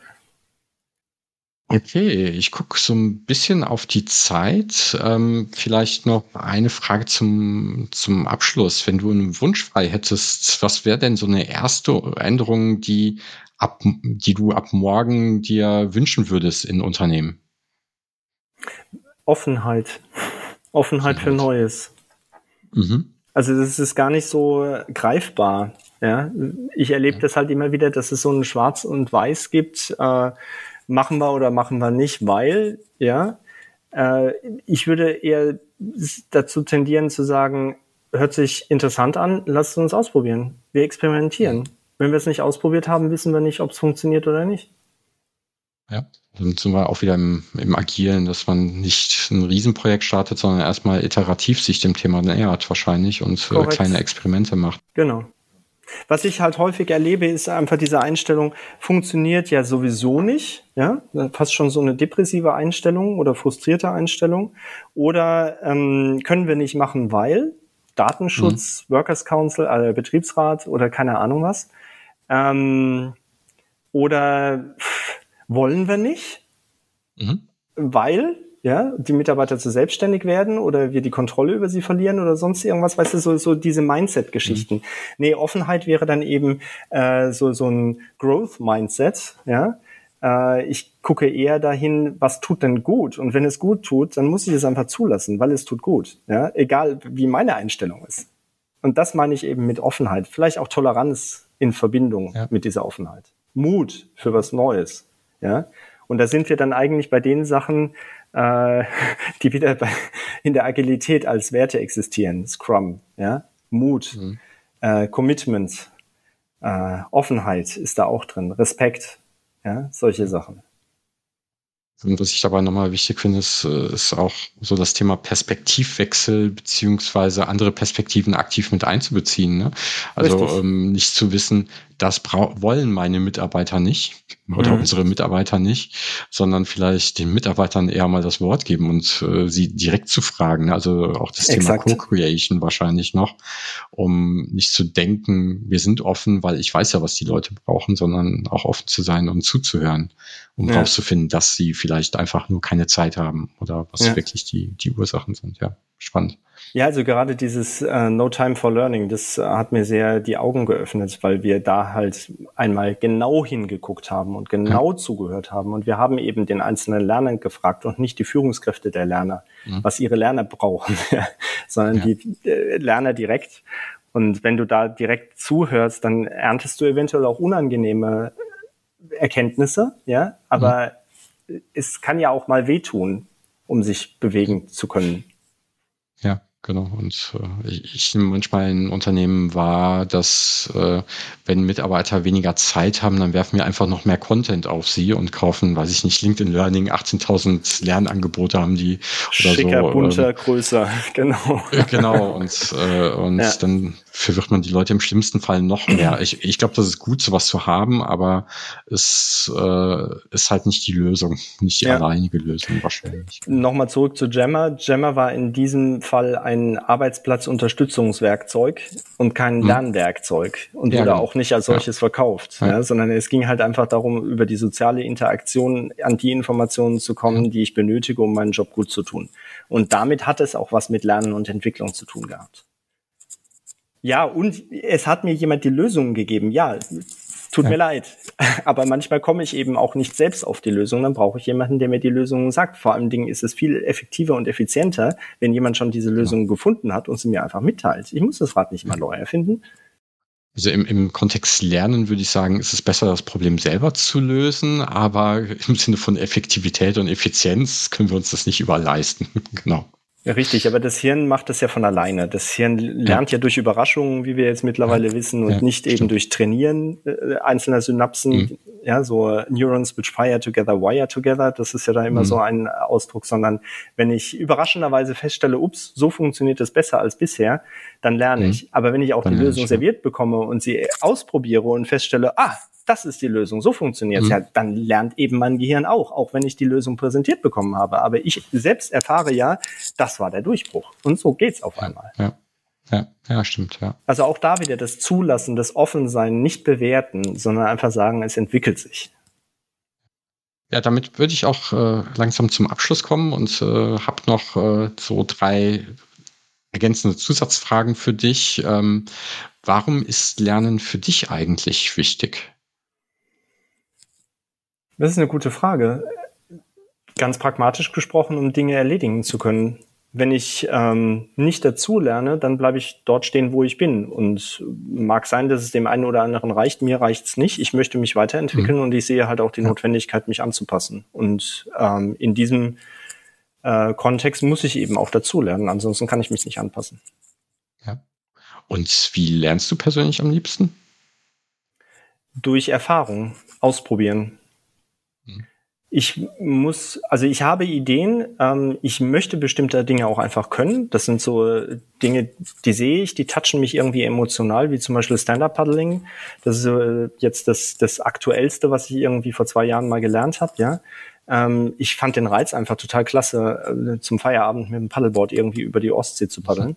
Okay, ich gucke so ein bisschen auf die Zeit. Ähm, vielleicht noch eine Frage zum, zum Abschluss. Wenn du einen Wunsch frei hättest, was wäre denn so eine erste Änderung, die ab, die du ab morgen dir wünschen würdest in Unternehmen? Offenheit. Offenheit für Neues. Mhm. Also das ist gar nicht so greifbar. Ja, ich erlebe ja. das halt immer wieder, dass es so ein Schwarz und Weiß gibt. Äh, machen wir oder machen wir nicht, weil, ja, äh, ich würde eher dazu tendieren zu sagen, hört sich interessant an, lasst uns ausprobieren. Wir experimentieren. Wenn wir es nicht ausprobiert haben, wissen wir nicht, ob es funktioniert oder nicht. Ja, dann sind wir auch wieder im, im Agilen, dass man nicht ein Riesenprojekt startet, sondern erstmal iterativ sich dem Thema nähert wahrscheinlich und äh, kleine Experimente macht. Genau. Was ich halt häufig erlebe, ist einfach diese Einstellung, funktioniert ja sowieso nicht, ja, fast schon so eine depressive Einstellung oder frustrierte Einstellung. Oder ähm, können wir nicht machen, weil Datenschutz, mhm. Workers Council, äh, Betriebsrat oder keine Ahnung was. Ähm, oder pff, wollen wir nicht, mhm. weil ja, die Mitarbeiter zu selbstständig werden oder wir die Kontrolle über sie verlieren oder sonst irgendwas, weißt du, so, so diese Mindset-Geschichten. Mhm. Nee, Offenheit wäre dann eben äh, so, so ein Growth-Mindset, ja. Äh, ich gucke eher dahin, was tut denn gut? Und wenn es gut tut, dann muss ich es einfach zulassen, weil es tut gut, ja. Egal, wie meine Einstellung ist. Und das meine ich eben mit Offenheit. Vielleicht auch Toleranz in Verbindung ja. mit dieser Offenheit. Mut für was Neues, ja. Und da sind wir dann eigentlich bei den Sachen, äh, die wieder bei, in der Agilität als Werte existieren. Scrum, ja, Mut, mhm. äh, Commitment, äh, Offenheit ist da auch drin, Respekt, ja, solche Sachen. Und was ich dabei nochmal wichtig finde, ist, äh, ist auch so das Thema Perspektivwechsel beziehungsweise andere Perspektiven aktiv mit einzubeziehen. Ne? Also ähm, nicht zu wissen, das wollen meine Mitarbeiter nicht oder mhm. unsere Mitarbeiter nicht, sondern vielleicht den Mitarbeitern eher mal das Wort geben und äh, sie direkt zu fragen. Ne? Also auch das Exakt. Thema Co-Creation wahrscheinlich noch, um nicht zu denken, wir sind offen, weil ich weiß ja, was die Leute brauchen, sondern auch offen zu sein und zuzuhören, um ja. rauszufinden, dass sie vielleicht einfach nur keine Zeit haben oder was ja. wirklich die, die Ursachen sind. Ja, spannend. Ja, also gerade dieses äh, No Time for Learning, das äh, hat mir sehr die Augen geöffnet, weil wir da halt einmal genau hingeguckt haben und genau ja. zugehört haben. Und wir haben eben den einzelnen Lerner gefragt und nicht die Führungskräfte der Lerner, mhm. was ihre Lerner brauchen, sondern ja. die äh, Lerner direkt. Und wenn du da direkt zuhörst, dann erntest du eventuell auch unangenehme Erkenntnisse, ja, aber mhm. es kann ja auch mal wehtun, um sich bewegen zu können. Ja. Genau, und äh, ich manchmal in Unternehmen wahr, dass äh, wenn Mitarbeiter weniger Zeit haben, dann werfen wir einfach noch mehr Content auf sie und kaufen, weiß ich nicht, LinkedIn Learning, 18.000 Lernangebote haben die oder Schicker, so. bunter, ähm, größer, genau. Genau, und, äh, und ja. dann verwirrt man die Leute im schlimmsten Fall noch mehr. Ich, ich glaube, das ist gut, sowas zu haben, aber es äh, ist halt nicht die Lösung, nicht die ja. alleinige Lösung wahrscheinlich. Nochmal zurück zu Gemma. Gemma war in diesem Fall ein Arbeitsplatzunterstützungswerkzeug und kein hm. Lernwerkzeug und ja, wurde genau. auch nicht als solches ja. verkauft, ja. sondern es ging halt einfach darum, über die soziale Interaktion an die Informationen zu kommen, die ich benötige, um meinen Job gut zu tun. Und damit hat es auch was mit Lernen und Entwicklung zu tun gehabt. Ja, und es hat mir jemand die Lösungen gegeben. Ja, Tut ja. mir leid. Aber manchmal komme ich eben auch nicht selbst auf die Lösung. Dann brauche ich jemanden, der mir die Lösung sagt. Vor allen Dingen ist es viel effektiver und effizienter, wenn jemand schon diese Lösung ja. gefunden hat und sie mir einfach mitteilt. Ich muss das Rad nicht immer neu erfinden. Also im, im Kontext Lernen würde ich sagen, ist es besser, das Problem selber zu lösen, aber im Sinne von Effektivität und Effizienz können wir uns das nicht überall leisten. genau. Richtig, aber das Hirn macht das ja von alleine. Das Hirn lernt ja, ja durch Überraschungen, wie wir jetzt mittlerweile ja. wissen, und ja, nicht eben stimmt. durch Trainieren äh, einzelner Synapsen. Mhm. Ja, so Neurons which fire together, wire together. Das ist ja da immer mhm. so ein Ausdruck, sondern wenn ich überraschenderweise feststelle, ups, so funktioniert das besser als bisher, dann lerne mhm. ich. Aber wenn ich auch dann die Lösung serviert bekomme und sie ausprobiere und feststelle, ah, das ist die Lösung, so funktioniert es mhm. ja, dann lernt eben mein Gehirn auch, auch wenn ich die Lösung präsentiert bekommen habe. Aber ich selbst erfahre ja, das war der Durchbruch. Und so geht's auf einmal. Ja. Ja, ja, stimmt, ja. Also auch da wieder das Zulassen, das Offensein, nicht bewerten, sondern einfach sagen, es entwickelt sich. Ja, damit würde ich auch äh, langsam zum Abschluss kommen und äh, habe noch äh, so drei ergänzende Zusatzfragen für dich. Ähm, warum ist Lernen für dich eigentlich wichtig? Das ist eine gute Frage. Ganz pragmatisch gesprochen, um Dinge erledigen zu können. Wenn ich ähm, nicht dazu lerne, dann bleibe ich dort stehen, wo ich bin. Und mag sein, dass es dem einen oder anderen reicht. Mir reicht's nicht. Ich möchte mich weiterentwickeln mhm. und ich sehe halt auch die Notwendigkeit, mich anzupassen. Und ähm, in diesem äh, Kontext muss ich eben auch dazu lernen. Ansonsten kann ich mich nicht anpassen. Ja. Und wie lernst du persönlich am liebsten? Durch Erfahrung, ausprobieren. Ich muss, also ich habe Ideen, ähm, ich möchte bestimmte Dinge auch einfach können. Das sind so Dinge, die sehe ich, die touchen mich irgendwie emotional, wie zum Beispiel Stand-Up-Paddling. Das ist äh, jetzt das, das Aktuellste, was ich irgendwie vor zwei Jahren mal gelernt habe, ja. Ähm, ich fand den Reiz einfach total klasse, äh, zum Feierabend mit dem Paddleboard irgendwie über die Ostsee zu paddeln.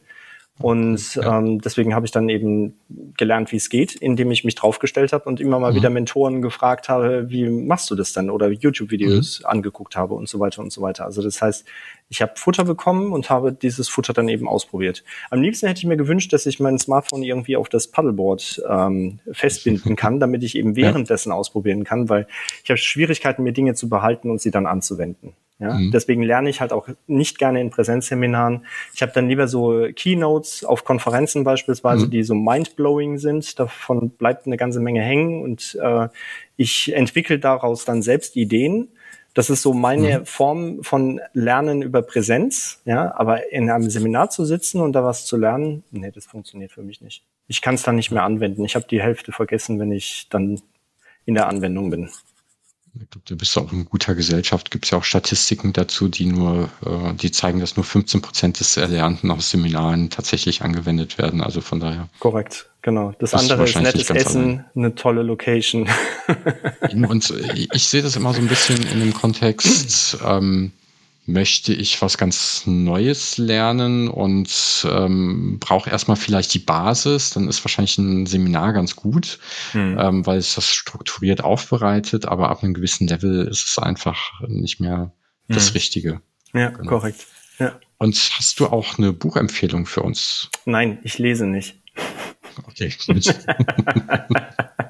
Und ja. ähm, deswegen habe ich dann eben gelernt, wie es geht, indem ich mich draufgestellt habe und immer mal mhm. wieder Mentoren gefragt habe, wie machst du das denn? Oder YouTube-Videos mhm. angeguckt habe und so weiter und so weiter. Also das heißt, ich habe Futter bekommen und habe dieses Futter dann eben ausprobiert. Am liebsten hätte ich mir gewünscht, dass ich mein Smartphone irgendwie auf das Paddleboard ähm, festbinden kann, damit ich eben währenddessen ja. ausprobieren kann, weil ich habe Schwierigkeiten, mir Dinge zu behalten und sie dann anzuwenden. Ja, mhm. deswegen lerne ich halt auch nicht gerne in Präsenzseminaren. Ich habe dann lieber so Keynotes auf Konferenzen beispielsweise, mhm. die so mindblowing sind. Davon bleibt eine ganze Menge hängen und äh, ich entwickle daraus dann selbst Ideen. Das ist so meine mhm. Form von Lernen über Präsenz. Ja, aber in einem Seminar zu sitzen und da was zu lernen, nee, das funktioniert für mich nicht. Ich kann es dann nicht mehr anwenden. Ich habe die Hälfte vergessen, wenn ich dann in der Anwendung bin. Ich glaube, du bist auch in guter Gesellschaft. Gibt es ja auch Statistiken dazu, die nur, äh, die zeigen, dass nur 15 Prozent des Erlernten aus Seminaren tatsächlich angewendet werden. Also von daher. Korrekt, genau. Das andere ist nettes Essen, allein. eine tolle Location. Und ich sehe das immer so ein bisschen in dem Kontext, ähm, möchte ich was ganz Neues lernen und ähm, brauche erstmal vielleicht die Basis, dann ist wahrscheinlich ein Seminar ganz gut, hm. ähm, weil es das strukturiert aufbereitet, aber ab einem gewissen Level ist es einfach nicht mehr hm. das Richtige. Ja, genau. korrekt. Ja. Und hast du auch eine Buchempfehlung für uns? Nein, ich lese nicht. Okay,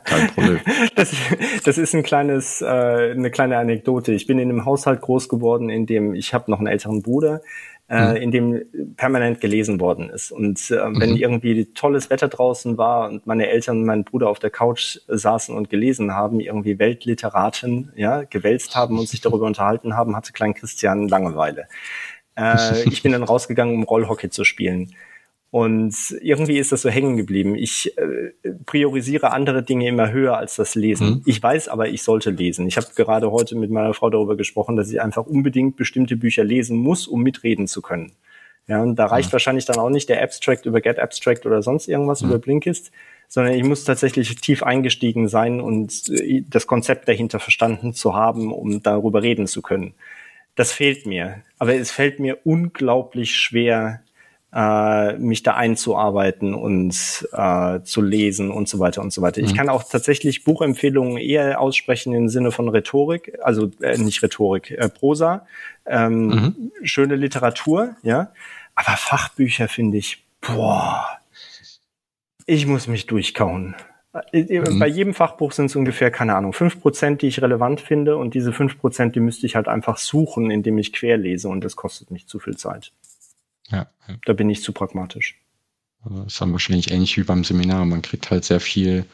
Kein Problem. Das, das ist ein kleines, äh, eine kleine Anekdote. Ich bin in einem Haushalt groß geworden, in dem ich habe noch einen älteren Bruder, äh, mhm. in dem permanent gelesen worden ist. Und äh, wenn mhm. irgendwie tolles Wetter draußen war und meine Eltern und mein Bruder auf der Couch saßen und gelesen haben, irgendwie Weltliteraten, ja, gewälzt haben und sich darüber unterhalten haben, hatte Klein Christian Langeweile. Äh, ich bin dann rausgegangen, um Rollhockey zu spielen. Und irgendwie ist das so hängen geblieben. Ich äh, priorisiere andere Dinge immer höher als das Lesen. Mhm. Ich weiß aber, ich sollte lesen. Ich habe gerade heute mit meiner Frau darüber gesprochen, dass ich einfach unbedingt bestimmte Bücher lesen muss, um mitreden zu können. Ja, und da reicht mhm. wahrscheinlich dann auch nicht der Abstract über Get Abstract oder sonst irgendwas mhm. über Blinkist, sondern ich muss tatsächlich tief eingestiegen sein und äh, das Konzept dahinter verstanden zu haben, um darüber reden zu können. Das fehlt mir. Aber es fällt mir unglaublich schwer, äh, mich da einzuarbeiten und äh, zu lesen und so weiter und so weiter. Mhm. Ich kann auch tatsächlich Buchempfehlungen eher aussprechen im Sinne von Rhetorik, also äh, nicht Rhetorik, äh, Prosa, ähm, mhm. schöne Literatur, ja. Aber Fachbücher finde ich, boah, ich muss mich durchkauen. Äh, mhm. Bei jedem Fachbuch sind es ungefähr, keine Ahnung, fünf Prozent, die ich relevant finde. Und diese fünf Prozent, die müsste ich halt einfach suchen, indem ich querlese. Und das kostet nicht zu viel Zeit. Ja, ja. Da bin ich zu pragmatisch. Das ist dann wahrscheinlich ähnlich wie beim Seminar. Man kriegt halt sehr viel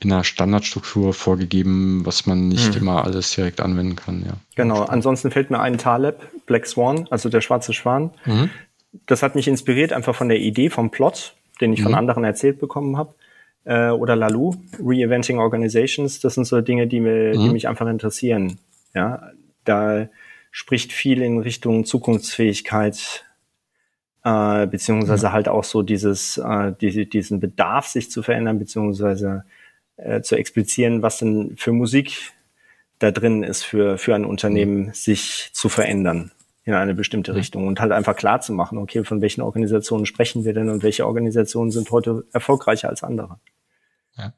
in einer Standardstruktur vorgegeben, was man nicht hm. immer alles direkt anwenden kann. Ja. Genau. Ansonsten fällt mir ein Taleb, Black Swan, also der schwarze Schwan. Mhm. Das hat mich inspiriert einfach von der Idee, vom Plot, den ich mhm. von anderen erzählt bekommen habe. Äh, oder Lalu, Reinventing Organizations. Das sind so Dinge, die, mir, mhm. die mich einfach interessieren. Ja, da spricht viel in Richtung Zukunftsfähigkeit, äh, beziehungsweise ja. halt auch so dieses, äh, die, diesen Bedarf, sich zu verändern, beziehungsweise äh, zu explizieren, was denn für Musik da drin ist für, für ein Unternehmen, sich zu verändern in eine bestimmte mhm. Richtung und halt einfach klar zu machen, okay, von welchen Organisationen sprechen wir denn und welche Organisationen sind heute erfolgreicher als andere. Ja.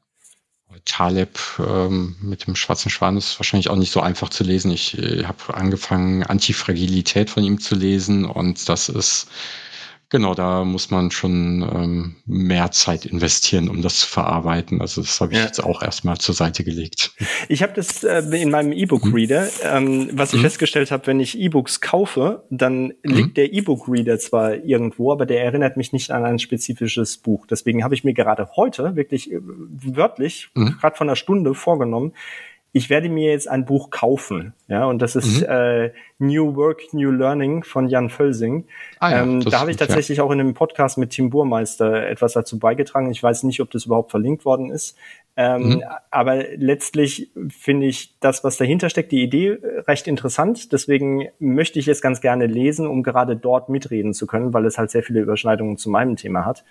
Taleb ähm, mit dem schwarzen Schwan ist wahrscheinlich auch nicht so einfach zu lesen. Ich äh, habe angefangen, Antifragilität von ihm zu lesen und das ist Genau, da muss man schon ähm, mehr Zeit investieren, um das zu verarbeiten. Also das habe ich ja. jetzt auch erstmal zur Seite gelegt. Ich habe das äh, in meinem E-Book-Reader, mhm. ähm, was ich mhm. festgestellt habe, wenn ich E-Books kaufe, dann mhm. liegt der E-Book-Reader zwar irgendwo, aber der erinnert mich nicht an ein spezifisches Buch. Deswegen habe ich mir gerade heute wirklich äh, wörtlich, mhm. gerade von einer Stunde vorgenommen, ich werde mir jetzt ein Buch kaufen, ja, und das ist mhm. äh, New Work, New Learning von Jan Völsing. Ah, ja, ähm, da habe ich tatsächlich ja. auch in einem Podcast mit Tim Burmeister etwas dazu beigetragen. Ich weiß nicht, ob das überhaupt verlinkt worden ist. Ähm, mhm. Aber letztlich finde ich das, was dahinter steckt, die Idee recht interessant. Deswegen möchte ich es ganz gerne lesen, um gerade dort mitreden zu können, weil es halt sehr viele Überschneidungen zu meinem Thema hat.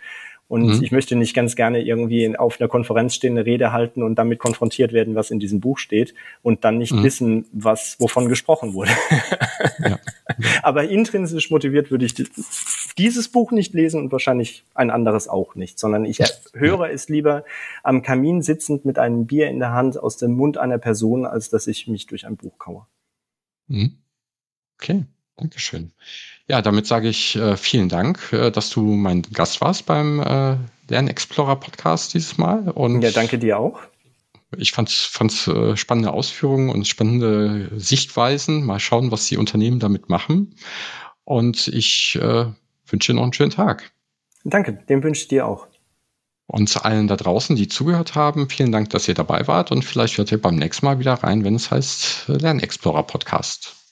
Und mhm. ich möchte nicht ganz gerne irgendwie auf einer Konferenz stehen, eine Rede halten und damit konfrontiert werden, was in diesem Buch steht und dann nicht mhm. wissen, was, wovon gesprochen wurde. Ja. Aber intrinsisch motiviert würde ich dieses Buch nicht lesen und wahrscheinlich ein anderes auch nicht, sondern ich höre es lieber am Kamin sitzend mit einem Bier in der Hand aus dem Mund einer Person, als dass ich mich durch ein Buch kaue. Mhm. Okay, Dankeschön. Ja, damit sage ich äh, vielen Dank, äh, dass du mein Gast warst beim äh, Lernexplorer Podcast dieses Mal. Und ja, danke dir auch. Ich fand es äh, spannende Ausführungen und spannende Sichtweisen. Mal schauen, was die Unternehmen damit machen. Und ich äh, wünsche dir noch einen schönen Tag. Danke, den wünsche ich dir auch. Und allen da draußen, die zugehört haben, vielen Dank, dass ihr dabei wart und vielleicht hört ihr beim nächsten Mal wieder rein, wenn es heißt äh, Lernexplorer Podcast.